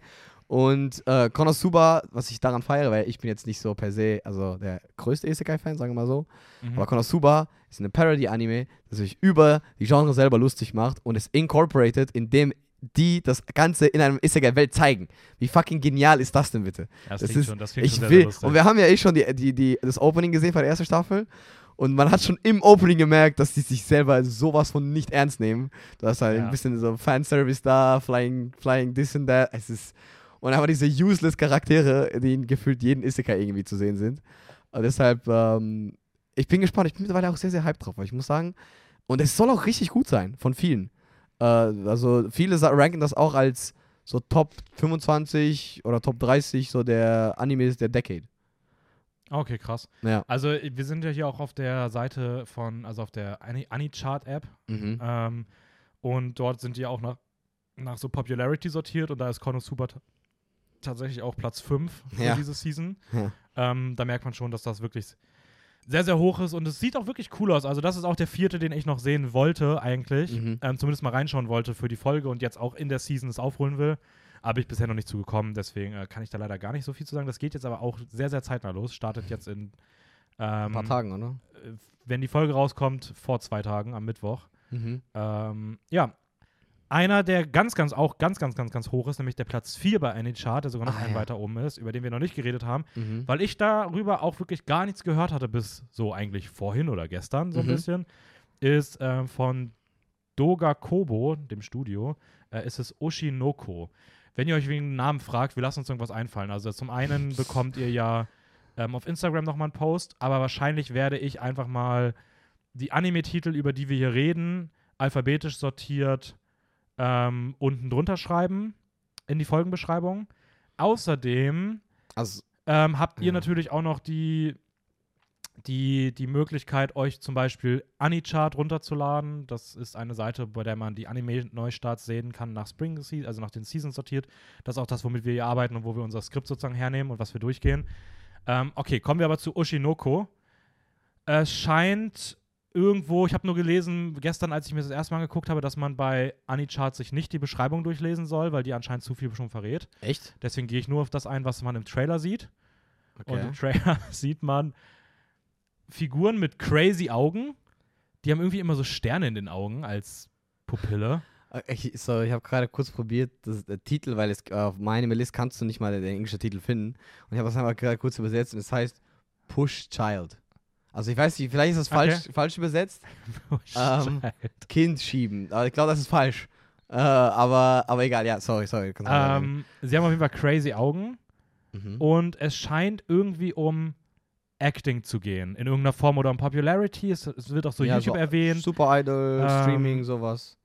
Und äh, Konosuba, was ich daran feiere, weil ich bin jetzt nicht so per se, also der größte Isekai-Fan, sagen wir mal so. Mhm. Aber Konosuba ist eine Parody-Anime, das sich über die Genre selber lustig macht und es incorporated, indem die das Ganze in einem Isekai-Welt zeigen. Wie fucking genial ist das denn bitte? Ja, das, das ist- schon, das Ich schon sehr, will, sehr und wir haben ja eh schon die, die, die, das Opening gesehen von der ersten Staffel. Und man hat schon im Opening gemerkt, dass die sich selber sowas von nicht ernst nehmen. Da ist halt Ja. ein bisschen so Fanservice da, Flying, Flying this and that. Es ist. Und einfach diese useless Charaktere, die in gefühlt jeden Isekai irgendwie zu sehen sind. Und deshalb, ähm, ich bin gespannt. Ich bin mittlerweile auch sehr, sehr hyped drauf, weil ich muss sagen, und es soll auch richtig gut sein, von vielen. Äh, also viele ranken das auch als so Top 25 oder Top 30 so der Animes der Decade. Okay, krass. Ja. Also äh, wir sind ja hier auch auf der Seite von, also auf der Ani- Ani-Chart-App Mhm. ähm, und dort sind die auch nach, nach so Popularity sortiert und da ist Konosuba tatsächlich auch Platz 5 für Ja. diese Season. Ja. Ähm, da merkt man schon, dass das wirklich sehr, sehr hoch ist und es sieht auch wirklich cool aus. Also das ist auch der vierte, den ich noch sehen wollte eigentlich. Mhm. Ähm, zumindest mal reinschauen wollte für die Folge und jetzt auch in der Season es aufholen will. Aber ich bisher noch nicht zugekommen, deswegen äh, kann ich da leider gar nicht so viel zu sagen. Das geht jetzt aber auch sehr, sehr zeitnah los. Startet jetzt in Ein ähm, paar Tagen, oder? äh, wenn die Folge rauskommt, vor zwei Tagen am Mittwoch. Mhm. Ähm, ja. Einer, der ganz, ganz auch ganz, ganz, ganz, ganz hoch ist, nämlich der Platz 4 bei Any Chart, der sogar noch Ah, einen ja. weiter oben ist, über den wir noch nicht geredet haben, Mhm. weil ich darüber auch wirklich gar nichts gehört hatte, bis so eigentlich vorhin oder gestern so ein Mhm. bisschen, ist ähm, von Doga Kobo, dem Studio, äh, ist es Oshinoko. Wenn ihr euch wegen dem Namen fragt, wir lassen uns irgendwas einfallen. Also zum einen bekommt ihr ja ähm, auf Instagram nochmal einen Post, aber wahrscheinlich werde ich einfach mal die Anime-Titel, über die wir hier reden, alphabetisch sortiert ähm, unten drunter schreiben in die Folgenbeschreibung. Außerdem Also, ähm, habt ihr Ja. natürlich auch noch die, die, die Möglichkeit, euch zum Beispiel Anichart runterzuladen. Das ist eine Seite, bei der man die Anime-Neustarts sehen kann nach Spring, also nach den Seasons sortiert. Das ist auch das, womit wir hier arbeiten und wo wir unser Skript sozusagen hernehmen und was wir durchgehen. Ähm, okay, kommen wir aber zu Oshinoko. Es scheint irgendwo, ich habe nur gelesen, gestern, als ich mir das erste Mal angeguckt habe, dass man bei Anichart sich nicht die Beschreibung durchlesen soll, weil die anscheinend zu viel schon verrät. echt? Deswegen gehe ich nur auf das ein, was man im Trailer sieht. Und Okay. im Trailer sieht man Figuren mit crazy Augen. Die haben irgendwie immer so Sterne in den Augen als Pupille. Äh, Ich, sorry, ich habe gerade kurz probiert, das, der Titel, weil es äh, auf meinem List kannst du nicht mal den, den englischen Titel finden. Und ich habe das einfach gerade kurz übersetzt und es heißt Push Child. Also ich weiß nicht, vielleicht ist das Okay. falsch, falsch übersetzt. Oh, Ähm. Kind schieben. Aber ich glaube, das ist falsch. Äh, aber, aber egal, ja, sorry, sorry. ähm, sie haben auf jeden Fall crazy Augen. mhm. Und es scheint irgendwie um Acting zu gehen. In irgendeiner Form oder um Popularity. Es, es wird auch so Ja, YouTube so erwähnt. Super Idol, Ähm, Streaming, sowas.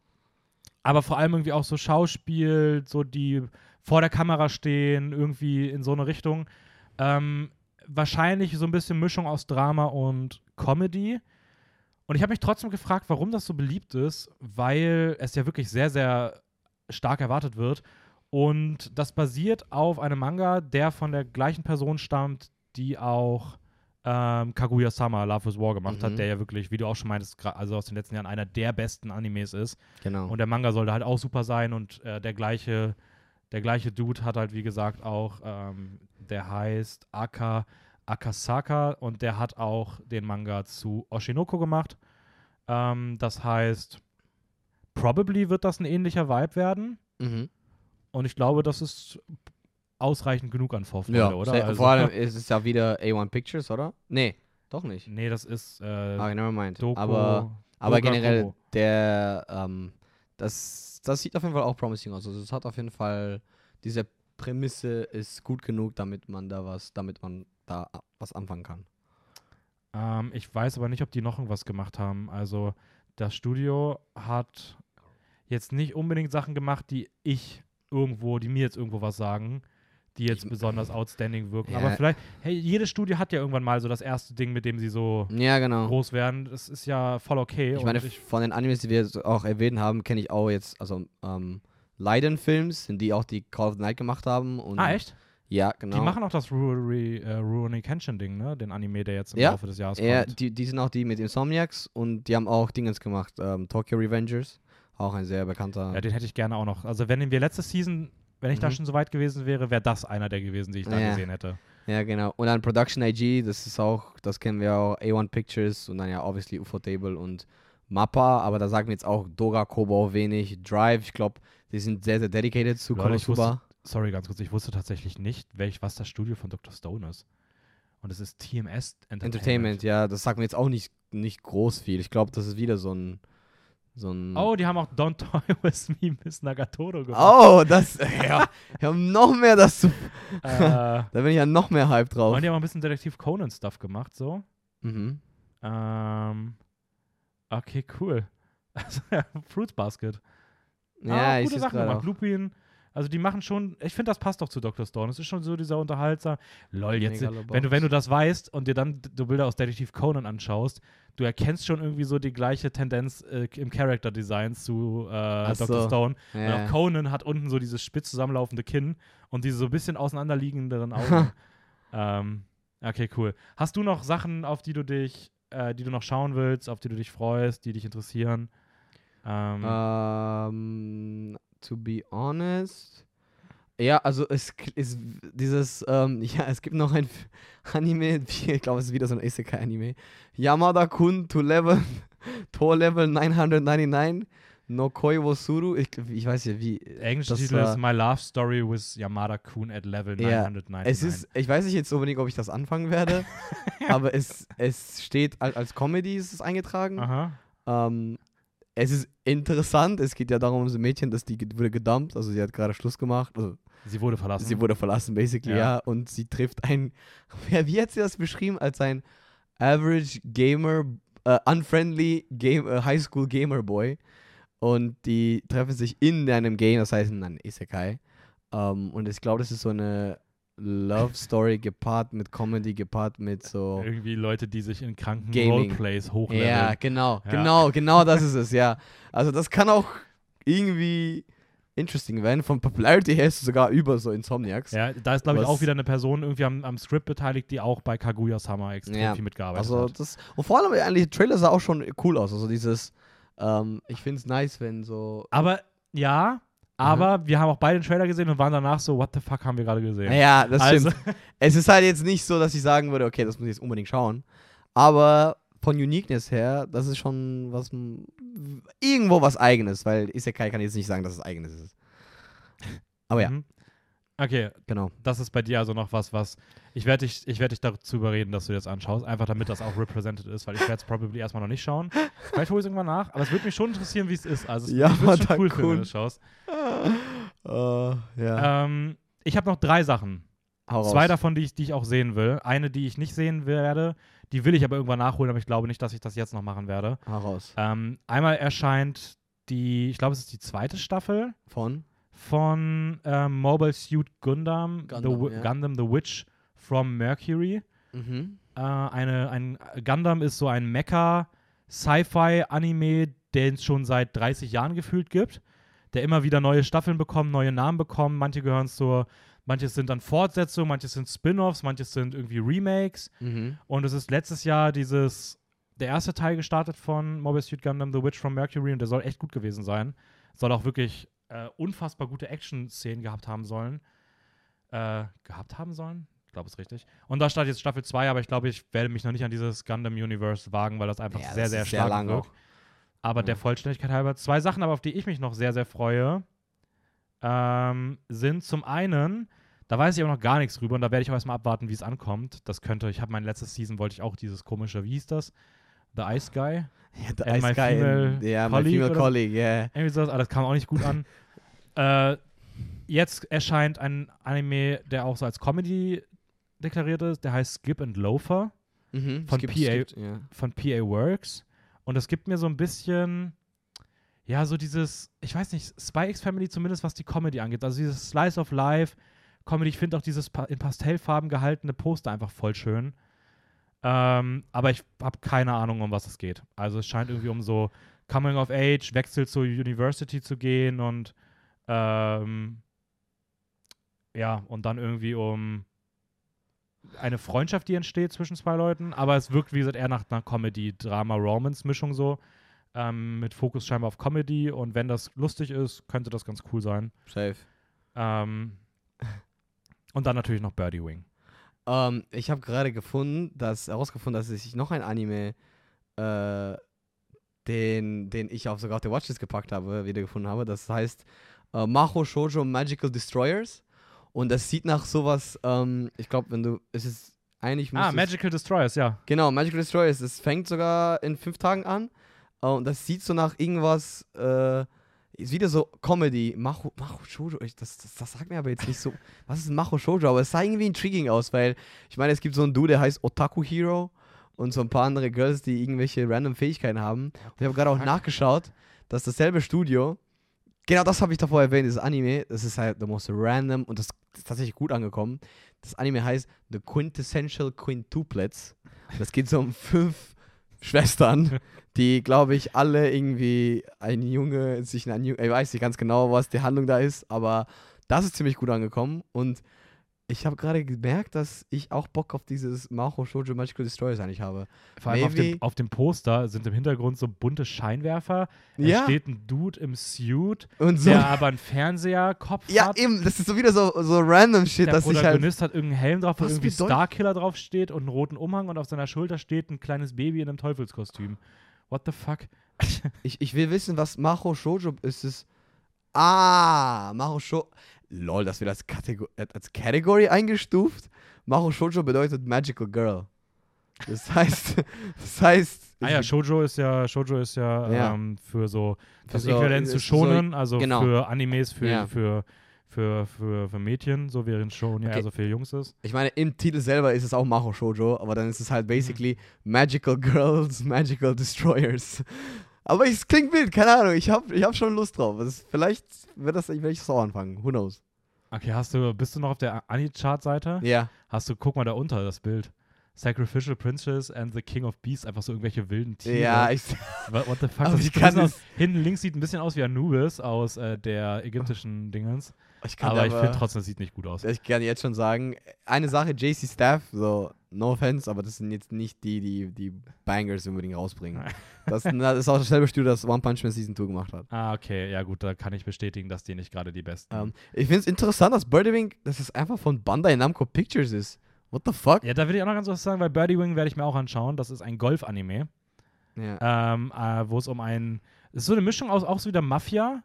aber vor allem irgendwie auch so Schauspiel, so die vor der Kamera stehen, irgendwie in so eine Richtung. Ähm, wahrscheinlich so ein bisschen Mischung aus Drama und Comedy. Und ich habe mich trotzdem gefragt, warum das so beliebt ist, weil es ja wirklich sehr, sehr stark erwartet wird. Und das basiert auf einem Manga, der von der gleichen Person stammt, die auch ähm, Kaguya-sama, Love is War gemacht Mhm. hat, der ja wirklich, wie du auch schon meintest, also aus den letzten Jahren einer der besten Animes ist. Genau. Und der Manga sollte halt auch super sein und äh, der gleiche, der gleiche Dude hat halt, wie gesagt, auch, ähm, der heißt Aka Akasaka und der hat auch den Manga zu Oshinoko gemacht. Ähm, das heißt, probably wird das ein ähnlicher Vibe werden mhm. und ich glaube, das ist ausreichend genug an Vorfreude, Ja, oder? Also- vor allem ist es ja wieder A1 Pictures, oder? Nee, doch nicht. nee, das ist äh, Ah, never mind. Doku, aber aber generell, der, ähm, das, das sieht auf jeden Fall auch promising aus. Also es hat auf jeden Fall, diese Prämisse ist gut genug, damit man da was, damit man da was anfangen kann. Ähm, ich weiß aber nicht, ob die noch irgendwas gemacht haben. Also das Studio hat jetzt nicht unbedingt Sachen gemacht, die ich irgendwo, die mir jetzt irgendwo was sagen, die jetzt Ich- besonders outstanding wirken. Ja. Aber vielleicht, hey, jedes Studio hat ja irgendwann mal so das erste Ding, mit dem sie so Ja, genau. groß werden. Das ist ja voll okay. Ich meine, ich, von den Animes, die wir jetzt auch erwähnt haben, kenne ich auch jetzt, also ähm, Leiden-Films, sind die auch, die Call of the Night gemacht haben. Und ah, echt? Ja, genau. Die machen auch das Rurouni äh, Rurouni Kenshin-Ding, ne? Den Anime, der jetzt im Ja. Laufe des Jahres Ja, kommt. die, die sind auch die mit Insomniacs und die haben auch Dingens gemacht. Ähm, Tokyo Revengers, auch ein sehr bekannter. Ja, den hätte ich gerne auch noch. Also wenn wir letzte Season, wenn ich da Mhm. schon so weit gewesen wäre, wäre das einer der gewesen, die ich da Ja. gesehen hätte. Ja, genau. Und dann Production IG, das ist auch, das kennen wir auch, A1 Pictures und dann ja obviously UFO Table und Mappa, aber da sagen wir jetzt auch Doga Kobo wenig. Drive, ich glaube, die sind sehr, sehr dedicated zu ich Konosuba. Sorry, ganz kurz, ich wusste tatsächlich nicht, welch, was das Studio von Dr. Stone ist. Und es ist TMS Entertainment. Entertainment, ja, das sagt mir jetzt auch nicht, nicht groß viel. Ich glaube, das ist wieder so ein. So ein Oh, die haben auch Don't Toy With Me Miss Nagatoro gemacht. Oh, das. Ja, wir haben noch mehr das zu. Äh, Da bin ich ja noch mehr Hype drauf. und die haben auch ein bisschen Detektiv Conan-Stuff gemacht, so. Mhm. Ähm, okay, cool. Also, Fruits Basket. Ja, ah, ich gute Sachen gemacht. Lupin. Also die machen schon, ich finde, das passt doch zu Dr. Stone. Es ist schon so dieser unterhaltsam. Lol, jetzt, Megalobox. wenn du, wenn du das weißt und dir dann du Bilder aus Detektiv Conan anschaust, du erkennst schon irgendwie so die gleiche Tendenz äh, im Character Design zu äh, Dr. so. Stone. Auch Conan hat unten so dieses spitz zusammenlaufende Kinn und diese so ein bisschen auseinanderliegenderen Augen. ähm, okay, cool. Hast du noch Sachen, auf die du dich, äh, die du noch schauen willst, auf die du dich freust, die dich interessieren? Ähm, Ähm, to be honest. Ja, also es ist dieses, ähm, ja, es gibt noch ein Anime, ich glaube, es ist wieder so ein Isekai-Anime. Yamada Kun to Level, to Level 999, no Koi wo Suru. Ich, ich weiß ja wie. Englische das Titel ist My Love Story with Yamada Kun at Level Ja, 999. Es ist, ich weiß nicht jetzt unbedingt, ob ich das anfangen werde, aber es, es steht als, als Comedy ist es eingetragen. Aha. Ähm, es ist interessant. Es geht ja darum, um so ein Mädchen, dass die wurde gedumpt. Also sie hat gerade Schluss gemacht. Also Sie wurde verlassen. Sie wurde verlassen, basically, ja. Ja. Und sie trifft einen, ja, wie hat sie das beschrieben? Als ein Average Gamer, äh, unfriendly game, äh, High School Gamer Boy. Und die treffen sich in einem Game, das heißt in einem Isekai. Ähm, und ich glaube, das ist so eine Love Story gepaart mit Comedy, gepaart mit so. Irgendwie Leute, die sich in kranken Gaming. Roleplays hochleveln. Ja, genau, Ja. genau, genau das ist es, ja. Also das kann auch irgendwie interesting werden. Von Popularity her ist es sogar über so Insomniacs. Ja, da ist, glaube ich, auch wieder eine Person irgendwie am, am Skript beteiligt, die auch bei Kaguya Sama extrem Ja, viel mitgearbeitet Also hat. das, und vor allem eigentlich, der Trailer sah auch schon cool aus. Also dieses, ähm, ich finde es nice, wenn so. Aber ja, aber wir haben auch beide den Trailer gesehen und waren danach so, what the fuck haben wir gerade gesehen? Ja, das also, stimmt. Es ist halt jetzt nicht so, dass ich sagen würde, okay, das muss ich jetzt unbedingt schauen. Aber von Uniqueness her, das ist schon was irgendwo was eigenes, weil Isekai kann jetzt nicht sagen, dass es eigenes ist. Aber ja, Mhm. Okay, genau. das ist bei dir also noch was, was. Ich werde dich, ich werd dich dazu überreden, dass du das anschaust, einfach damit das auch represented ist, weil ich werde es probably erstmal noch nicht schauen. Vielleicht hole ich es irgendwann nach, aber es würde mich schon interessieren, wie es ist. Also, es Ja, ich würde schon cool finden, wenn cool. du es schaust. Äh, ja. Ähm, ich habe noch drei Sachen. Hau raus. Zwei davon, die ich, die ich auch sehen will. Eine, die ich nicht sehen werde, die will ich aber irgendwann nachholen, aber ich glaube nicht, dass ich das jetzt noch machen werde. Hau raus. Ähm, einmal erscheint die, ich glaube, es ist die zweite Staffel Von? Von ähm, Mobile Suit Gundam, Gundam, the, ja. Gundam The Witch from Mercury. Mhm. Äh, eine, ein Gundam ist so ein Mecha-Sci-Fi-Anime, den es schon seit 30 Jahren gefühlt gibt, der immer wieder neue Staffeln bekommt, neue Namen bekommt. Manche gehören zur, manches sind dann Fortsetzungen, manches sind Spin-offs, manches sind irgendwie Remakes. Mhm. Und es ist letztes Jahr dieses, der erste Teil gestartet von Mobile Suit Gundam The Witch from Mercury und der soll echt gut gewesen sein. Soll auch wirklich äh, unfassbar gute Action-Szenen gehabt haben sollen. Äh, gehabt haben sollen? Ich glaube, es ist richtig. Und da startet jetzt Staffel 2, aber ich glaube, ich werde mich noch nicht an dieses Gundam-Universe wagen, weil das einfach Ja, sehr, das sehr ist stark lang wirkt. auch. Aber Ja. der Vollständigkeit halber, zwei Sachen, aber auf die ich mich noch sehr, sehr freue, ähm, sind zum einen, da weiß ich aber noch gar nichts drüber und da werde ich auch erstmal abwarten, wie es ankommt. Das könnte, ich habe mein letztes Season, wollte ich auch dieses komische, wie hieß das? The Ice Guy? Ja, der And my Ice Guy in- female ja, my colleague female oder so? colleague, ja. Irgendwie sowas, aber das kam auch nicht gut an. äh, jetzt erscheint ein Anime, der auch so als Comedy deklariert ist, der heißt Skip and Loafer Mhm. Von gibt, PA. Gibt, ja. von PA Works. Und es gibt mir so ein bisschen, ja, so dieses, ich weiß nicht, Spy X Family zumindest, was die Comedy angeht. Also dieses Slice of Life, Comedy, ich finde auch dieses in Pastellfarben gehaltene Poster einfach voll schön. Ähm, aber ich habe keine Ahnung, um was es geht. Also es scheint irgendwie um so Coming of Age, Wechsel zur University zu gehen und ähm, ja, und dann irgendwie um eine Freundschaft, die entsteht zwischen zwei Leuten, aber es wirkt, wie gesagt, eher nach einer Comedy, Drama, Romance-Mischung so. Ähm, mit Fokus scheinbar auf Comedy und wenn das lustig ist, könnte das ganz cool sein. Safe. Ähm, und dann natürlich noch Birdie Wing. Ähm, ich habe gerade gefunden, dass herausgefunden, dass ich noch ein Anime, äh, den, den ich auch sogar auf der Watchlist gepackt habe, wieder gefunden habe. Das heißt äh, Maho Shoujo Magical Destroyers. Und das sieht nach sowas, ähm, ich glaube, wenn du, es ist eigentlich Ah, Magical Destroyers, ja. Genau, Magical Destroyers. Es fängt sogar in fünf Tagen an. Äh, Und das sieht so nach irgendwas, äh, ist wieder so Comedy. Macho, Macho Shoujo, das, das, das sagt mir aber jetzt nicht so. Was ist ein Macho Shoujo? Aber es sah irgendwie intriguing aus, weil ich meine, es gibt so einen Dude, der heißt Otaku Hero und so ein paar andere Girls, die irgendwelche random Fähigkeiten haben. Und ich habe gerade auch nachgeschaut, dass dasselbe Studio, genau das habe ich davor erwähnt, dieses Anime, das ist halt the most random und das ist tatsächlich gut angekommen. Das Anime heißt The Quintessential Quintuplets. Und das geht so um fünf Schwestern, die, glaube ich, alle irgendwie ein Junge, sich in ein Junge, ich weiß nicht ganz genau, was die Handlung da ist, aber das ist ziemlich gut angekommen und ich habe gerade gemerkt, dass ich auch Bock auf dieses Maho Shoujo Magical Destroyers eigentlich habe. Vor allem auf dem, auf dem Poster sind im Hintergrund so bunte Scheinwerfer. Es Ja. steht ein Dude im Suit, Und so. der aber einen Fernseherkopf Ja, hat. eben, das ist so wieder so, so random Shit, Der dass ich halt. Protagonist hat irgendeinen Helm drauf, wo Was irgendwie Starkiller drauf steht und einen roten Umhang und auf seiner Schulter steht ein kleines Baby in einem Teufelskostüm. What the fuck? Ich, ich will wissen, was Maho Shoujo ist. Es. Ah, Maho Shoujo. Lol, das wird als, Kategor als Category eingestuft. Maho Shoujo bedeutet Magical Girl. Das heißt, das heißt. Ah ja, Shoujo ist ja, Shoujo ist ja, Ja. Ähm, für so Für das so- Äquivalent zu ist so- Shonen, also genau. für Animes, für, Ja. für, für, für, für Mädchen, so während schon ja Okay. also für Jungs ist. Ich meine, im Titel selber ist es auch Maho Shoujo, aber dann ist es halt basically Magical Girls, Magical Destroyers. Aber es klingt wild, keine Ahnung. Ich habe ich hab schon Lust drauf. Das, vielleicht wird das, werde ich das auch anfangen. Who knows? Okay, hast du, bist du noch auf der Ani-Chart-Seite? Ja. Hast du, guck mal da unter das Bild. Sacrificial Princess and the King of Beasts, einfach so irgendwelche wilden Tiere. Ja, ich, What, what the fuck? aber Das ich sieht kann aus, hinten links sieht ein bisschen aus wie Anubis aus äh, der ägyptischen Dingens. Ich kann Aber ich aber- finde trotzdem, das sieht nicht gut aus. Ich kann jetzt schon sagen, eine Sache, JC Staff, so, no offense, aber das sind jetzt nicht die, die die Bangers unbedingt rausbringen. Das, das ist auch dasselbe Studio, das One Punch Man Season 2 gemacht hat. Ah, okay, ja gut, da kann ich bestätigen, dass die nicht gerade die besten. Ähm, ich finde es interessant, dass Birdie Wing, dass es einfach von Bandai Namco Pictures ist. What the fuck? ja, da will ich auch noch ganz was sagen, weil Birdie Wing werde ich mir auch anschauen. Das ist ein Golf-Anime, Ja. ähm, äh, wo es um ein. Es ist so eine Mischung aus auch so wieder Mafia,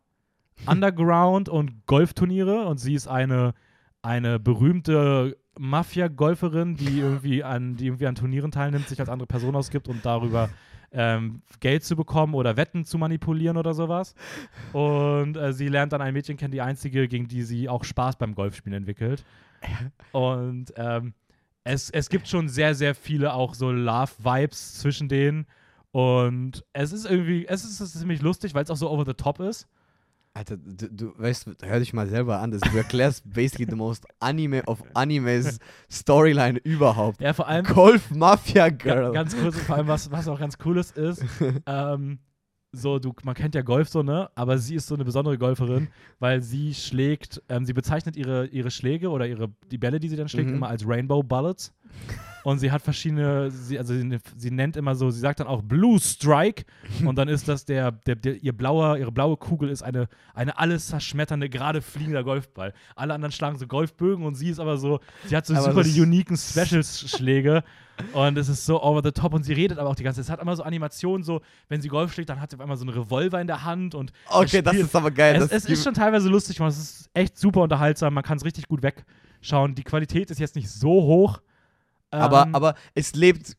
Underground und Golfturniere. Und sie ist eine, eine berühmte Mafia-Golferin, die irgendwie an, die irgendwie an Turnieren teilnimmt, sich als andere Person ausgibt und darüber ähm, Geld zu bekommen oder Wetten zu manipulieren oder sowas. Und äh, sie lernt dann ein Mädchen kennen, die einzige, gegen die sie auch Spaß beim Golfspielen entwickelt. Und ähm, es, es gibt schon sehr, sehr viele auch so Love-Vibes zwischen denen. Und es ist irgendwie, es ist, es ist ziemlich lustig, weil es auch so over the top ist. Alter, du, du weißt, hör dich mal selber an. Das, du erklärst basically the most Anime of Animes Storyline überhaupt. Ja, vor allem, Golf Mafia Girl. ganz kurz, vor allem, was, was auch ganz cooles ist, ähm, so, du, man kennt ja Golf so, ne? Aber sie ist so eine besondere Golferin, weil sie schlägt, ähm, sie bezeichnet ihre, ihre Schläge oder ihre, die Bälle, die sie dann schlägt, Mhm. immer als Rainbow Bullets. Und sie hat verschiedene, sie, also sie, sie nennt immer so, sie sagt dann auch Blue Strike und dann ist das der, der, der ihr blauer, ihre blaue Kugel ist eine, eine alles zerschmetternde, gerade fliegender Golfball. Alle anderen schlagen so Golfbögen und sie ist aber so, sie hat so Aber super die uniken Special-Schläge und es ist so over the top und sie redet aber auch die ganze Zeit. Es hat immer so Animationen, so, wenn sie Golf schlägt, dann hat sie auf einmal so einen Revolver in der Hand und Okay, das ist aber geil. es, es ist schon teilweise lustig, man. Es ist echt super unterhaltsam. Man kann es richtig gut wegschauen. Die Qualität ist jetzt nicht so hoch. Aber, ähm, aber es lebt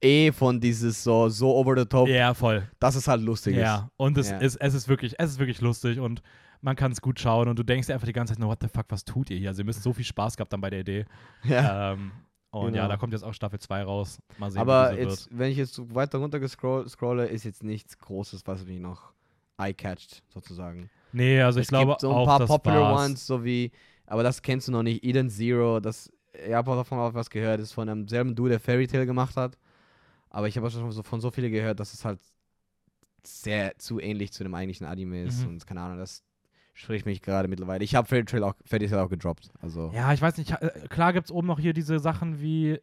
eh von dieses so, so over the top, ja, voll. dass es halt lustig Ja, und es, Ja. Ist, es, ist wirklich, es ist wirklich lustig und man kann es gut schauen und du denkst dir einfach die ganze Zeit nur, what the fuck, was tut ihr hier? Also ihr müsst so viel Spaß gehabt haben bei der Idee. ist. Ja. Ähm, und Genau. ja, da kommt jetzt auch Staffel 2 raus. Mal sehen, aber jetzt, wenn ich jetzt weiter runter scrolle, ist jetzt nichts Großes, was mich noch eye-catcht, sozusagen. wird. Nee, also ich es glaube gibt so ein auch, paar Popular. Ones, so wie, aber das kennst du noch nicht, Eden Zero, das, ich habe auch davon auch was gehört, ist von einem selben Dude, der Fairy Tail gemacht hat. Aber ich habe auch schon so von so vielen gehört, dass es halt sehr zu ähnlich zu dem eigentlichen Anime ist Mhm. und keine Ahnung, das spricht mich gerade mittlerweile. Ich habe Fairy Tail auch, Fairy Tail auch gedroppt, also. Ja, ich weiß nicht. äh, Klar gibt es oben noch hier diese Sachen wie,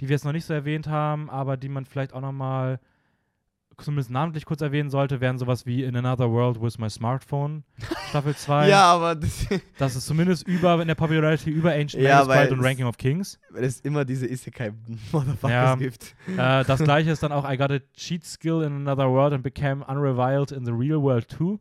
die wir jetzt noch nicht so erwähnt haben, aber die man vielleicht auch noch mal zumindest namentlich kurz erwähnen sollte, wären sowas wie In Another World with My Smartphone, Staffel 2. Ja, aber das, Das ist zumindest über, in der Popularity über Ancient Ja, Pride und Ranking of Kings. weil es immer diese Isekai-Motherfuckers Ja. gibt. äh, das gleiche ist dann auch I got a cheat skill in another world and became unreviled in the real world too.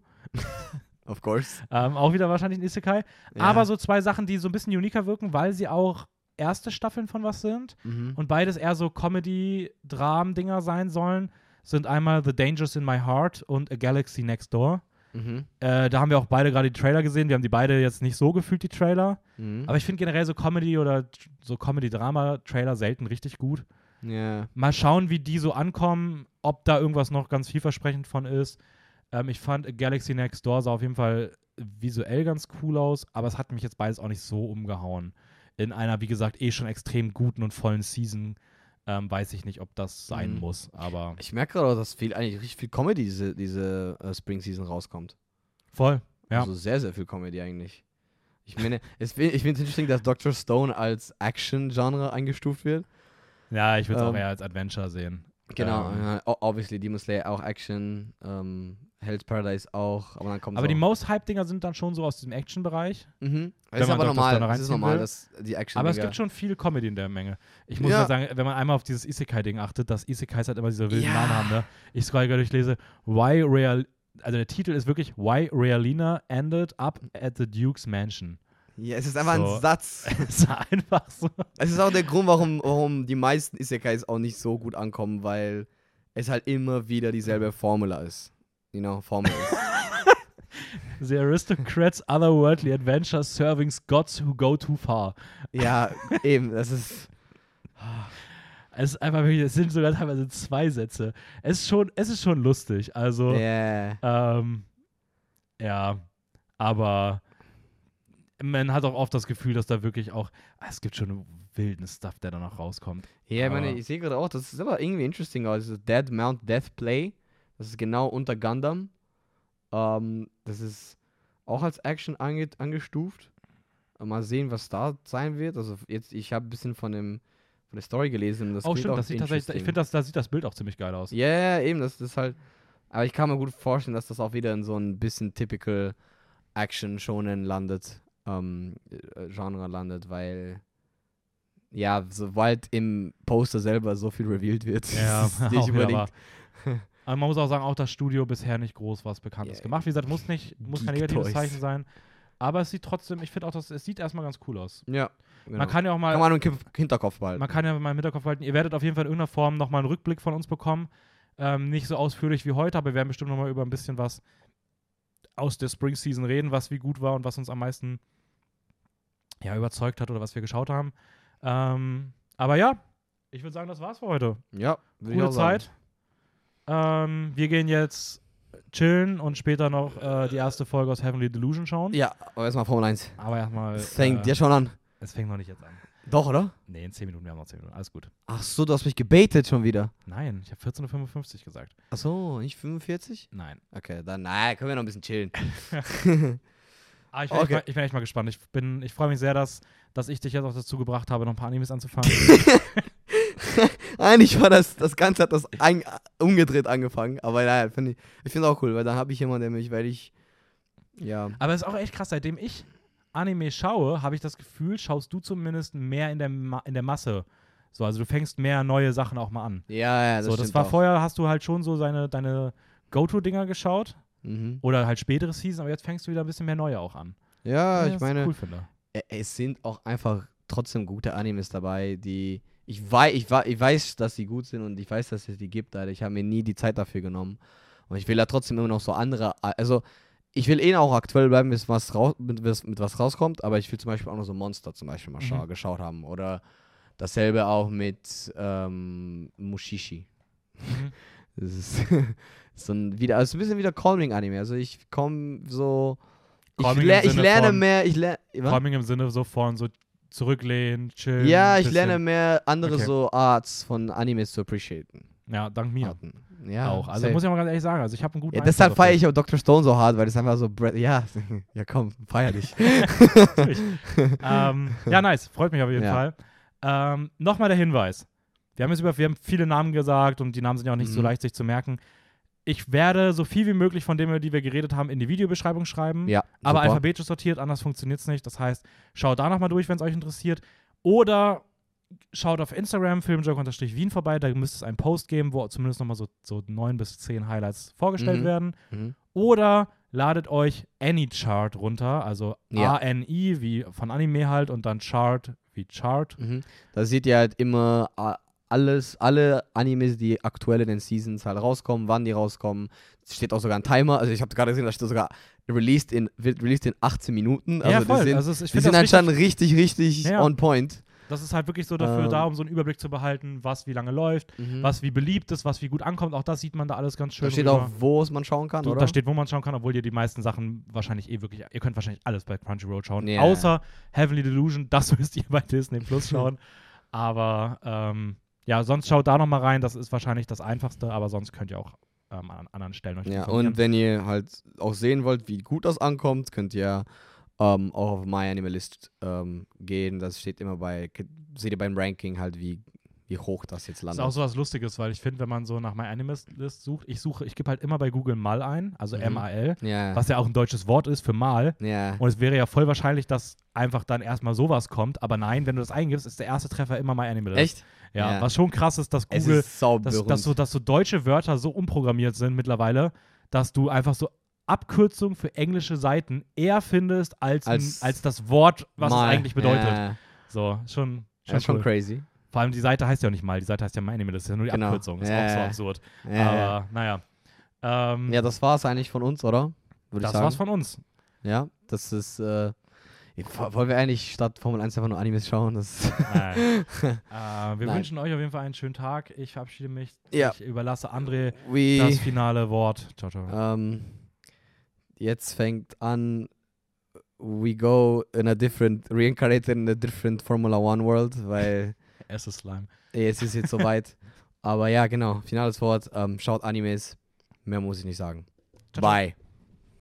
Of course. Ähm, auch wieder wahrscheinlich ein Isekai. Ja. Aber so zwei Sachen, die so ein bisschen uniker wirken, weil sie auch erste Staffeln von was sind. Mhm. und beides eher so Comedy-Dram-Dinger sein sollen, sind einmal The Dangers in My Heart und A Galaxy Next Door. Mhm. Äh, da haben wir auch beide gerade die Trailer gesehen. Wir haben die beide jetzt nicht so gefühlt, die Trailer. Mhm. Aber ich finde generell so Comedy- oder so Comedy-Drama-Trailer selten richtig gut. ja. Mal schauen, wie die so ankommen, ob da irgendwas noch ganz vielversprechend von ist. Ähm, ich fand A Galaxy Next Door sah auf jeden Fall visuell ganz cool aus, aber es hat mich jetzt beides auch nicht so umgehauen. In einer, wie gesagt, eh schon extrem guten und vollen Season ähm, weiß ich nicht, ob das sein Mhm. muss, aber Ich merke gerade auch, dass viel, eigentlich richtig viel Comedy diese, diese äh, Spring Season rauskommt. voll. Ja. Also sehr, sehr viel Comedy eigentlich. Ich meine, es, ich finde es interesting, dass Dr. Stone als Action-Genre eingestuft wird. Ja, ich würde es auch Ähm, eher als Adventure sehen. Genau, Ähm, obviously Demon Slayer auch Action, ähm, Hell's Paradise auch, aber dann kommt aber die auch, Most Hype-Dinger sind dann schon so aus diesem Action-Bereich. mhm. Das ist aber normal, Stone das ist normal, dass die Action Aber es gibt schon viel Comedy in der Menge. Ich muss Ja. mal sagen, wenn man einmal auf dieses Isekai-Ding achtet, dass Isekais halt immer diese wilden Ja. Namen haben, ne? Ich scroll gerade durch, lese, Why Real, also der Titel ist wirklich Why Realina ended up at the Duke's Mansion. Ja, es ist einfach So. ein Satz. Es ist einfach so. Es ist auch der Grund, warum, warum die meisten Isekais auch nicht so gut ankommen, weil es halt immer wieder dieselbe Formula ist. You know, Formel ist. The aristocrats otherworldly adventures serving gods who go too far. Ja, eben, das ist. Es ist einfach wirklich, es sind sogar teilweise zwei Sätze. Es ist schon, es ist schon lustig. Also, Yeah. ähm, ja, aber man hat auch oft das Gefühl, dass da wirklich auch, ah, es gibt schon wilden Stuff, der da noch rauskommt. Ja, ich meine, ich sehe gerade auch, das ist aber irgendwie interesting. Also Dead Mount Death Play. Das ist genau unter Gundam. Ähm, das ist auch als Action ange angestuft. Äh, Mal sehen, was da sein wird. Also jetzt, ich habe ein bisschen von dem von der Story gelesen. Das oh, stimmt, auch das sieht tatsächlich, ich finde, das, da sieht das Bild auch ziemlich geil aus. Ja, ja, eben, das, ist halt. Aber ich kann mir gut vorstellen, dass das auch wieder in so ein bisschen typical Action Shonen landet, ähm, äh, Genre landet, weil ja, sobald im Poster selber so viel revealed wird, Ja, ist nicht unbedingt. Aber man muss auch sagen, auch das Studio bisher nicht groß was Bekanntes Ja. gemacht. Wie gesagt, muss nicht, muss kein negatives. Zeichen sein. Aber es sieht trotzdem, ich finde auch, dass es sieht erstmal ganz cool aus. Ja, genau. Man kann ja auch mal, kann man im Hinterkopf behalten. man kann ja mal im Hinterkopf halten, ihr werdet auf jeden Fall in irgendeiner Form nochmal einen Rückblick von uns bekommen. Ähm, nicht so ausführlich wie heute, aber wir werden bestimmt nochmal über ein bisschen was aus der Spring Season reden, was wie gut war und was uns am meisten ja, überzeugt hat oder was wir geschaut haben. Ähm, aber ja, ich würde sagen, das war's für heute. ja, Gute auch sagen. Ähm, wir gehen jetzt chillen und später noch äh, die erste Folge aus Heavenly Delusion schauen. Ja, aber erstmal Formel 1. Aber erstmal. Es fängt äh, ja schon an. Es fängt noch nicht jetzt an. Doch, oder? Nee, in 10 Minuten, wir haben noch 10 Minuten. Alles gut. Ach so, du hast mich gebaitet schon wieder. Nein, ich habe 14.55 Uhr gesagt. Ach so, nicht 45? Nein. Okay, dann, naja, können wir noch ein bisschen chillen. Ah, ich, bin Okay. echt mal, ich bin echt mal gespannt. Ich, bin- ich freue mich sehr, dass, dass ich dich jetzt auch dazu gebracht habe, noch ein paar Animes anzufangen. Eigentlich war das, das Ganze hat das ein, umgedreht angefangen, aber naja, find ich, ich finde auch cool, weil dann habe ich jemanden, der mich, weil ich, ja, Aber es ist auch echt krass, seitdem ich Anime schaue, habe ich das Gefühl, schaust du zumindest mehr in der, Ma in der Masse. So, also du fängst mehr neue Sachen auch mal an. ja, ja, das so, das war auch. vorher, hast du halt schon so seine, deine Go-To-Dinger geschaut. Mhm. Oder halt spätere Season, aber jetzt fängst du wieder ein bisschen mehr neue auch an. Ja, ich was meine, cool finde. ä- es sind auch einfach trotzdem gute Animes dabei, die, ich weiß, ich, wei- ich weiß, dass sie gut sind und ich weiß, dass es die gibt, Alter. Ich habe mir nie die Zeit dafür genommen. Und ich will da trotzdem immer noch so andere, also, ich will eh auch aktuell bleiben, bis was raus, mit, was- mit was rauskommt, aber ich will zum Beispiel auch noch so Monster zum Beispiel mal Mhm. geschaut haben. Oder dasselbe auch mit ähm, Mushishi. Mhm. Das ist so ein wieder, also ein bisschen wieder Calming-Anime. Also ich komme so. Ich, Calming ler ich lerne von- mehr. Ich lerne. Calming im Sinne so von so zurücklehnen, chillen. Ja, ich bisschen- lerne mehr andere Okay. so Arts von Animes zu appreciaten. Ja, dank mir. Arten. Ja, auch. Also safe. muss ich mal ganz ehrlich sagen, also ich habe einen guten ja, deshalb feiere ich auch Dr. Stone so hart, weil das einfach so. Ja, ja komm, feier dich. ähm, ja, nice. Freut mich auf jeden Ja. Fall. Ähm, Nochmal der Hinweis. Wir haben jetzt über, wir haben viele Namen gesagt und die Namen sind ja auch nicht so Mhm. leicht sich zu merken. Ich werde so viel wie möglich von denen, die wir geredet haben, in die Videobeschreibung schreiben. ja, aber super. alphabetisch sortiert, anders funktioniert es nicht. Das heißt, schaut da nochmal durch, wenn es euch interessiert. Oder schaut auf Instagram, filmjoke-wien vorbei. Da müsste es einen Post geben, wo zumindest nochmal so, so neun bis zehn Highlights vorgestellt Mhm. werden. Mhm. Oder ladet euch AnyChart runter, also Ja. A-N-I wie von Anime halt und dann Chart wie Chart. Mhm. Da seht ihr halt immer alles, alle Animes, die aktuell in den Seasons halt rauskommen, wann die rauskommen. Es steht auch sogar ein Timer. Also ich habe gerade gesehen, da steht sogar released in, wird released in 18 Minuten. Also ja, die voll. sind, also die sind anscheinend richtig, richtig Ja. on point. das ist halt wirklich so dafür Ähm. da, um so einen Überblick zu behalten, was wie lange läuft, Mhm. was wie beliebt ist, was wie gut ankommt. Auch das sieht man da alles ganz schön. da steht rüber. auch, wo es man schauen kann, Du, oder? da steht, wo man schauen kann, obwohl ihr die meisten Sachen wahrscheinlich eh wirklich, ihr könnt wahrscheinlich alles bei Crunchyroll schauen, Ja. außer Heavenly Delusion, das müsst ihr bei Disney Plus schauen. aber ähm, ja, sonst schaut da nochmal rein, das ist wahrscheinlich das Einfachste, aber sonst könnt ihr auch ähm, an anderen Stellen euch ja, und wenn ihr halt auch sehen wollt, wie gut das ankommt, könnt ihr ähm, auch auf My Animalist ähm, gehen. Das steht immer bei, seht ihr beim Ranking halt, wie, wie hoch das jetzt Das ist landet. auch so was Lustiges, weil ich finde, wenn man so nach My Animalist sucht, ich suche, ich gebe halt immer bei Google Mal ein, also Mhm. M-A-L, ja, was ja auch ein deutsches Wort ist für Mal. ja. Und es wäre ja voll wahrscheinlich, dass einfach dann erstmal sowas kommt. Aber nein, wenn du das eingibst, ist der erste Treffer immer My Animalist. Echt? Ja, Ja. was schon krass ist, dass Google, ist dass, dass, so, dass so deutsche Wörter so umprogrammiert sind mittlerweile, dass du einfach so Abkürzungen für englische Seiten eher findest als, Als als das Wort, was Mal. es eigentlich bedeutet. Ja, So, schon, ja, ist schon cool. crazy. Vor allem die Seite heißt ja auch nicht mal, die Seite heißt ja My Animalist, das ist ja nur die Genau. Abkürzung. Ist Ja, auch so absurd. Ja, Aber naja. Ähm, ja, das war's eigentlich von uns, oder? Würde das war's von uns. Ja, das ist. Äh, wollen wir eigentlich statt Formel 1 einfach nur Animes schauen? Das Nein. äh, wir Nein. wünschen euch auf jeden Fall einen schönen Tag. Ich verabschiede mich. Ja. Ich überlasse André We, das finale Wort. Ciao, ciao. ähm, jetzt fängt an. We go in a different, reincarnated in a different Formula One world, weil Erstes Slime. es ist jetzt soweit. Aber ja, genau, finales Wort. Ähm, schaut Animes. Mehr muss ich nicht sagen. Ciao, ciao. Bye.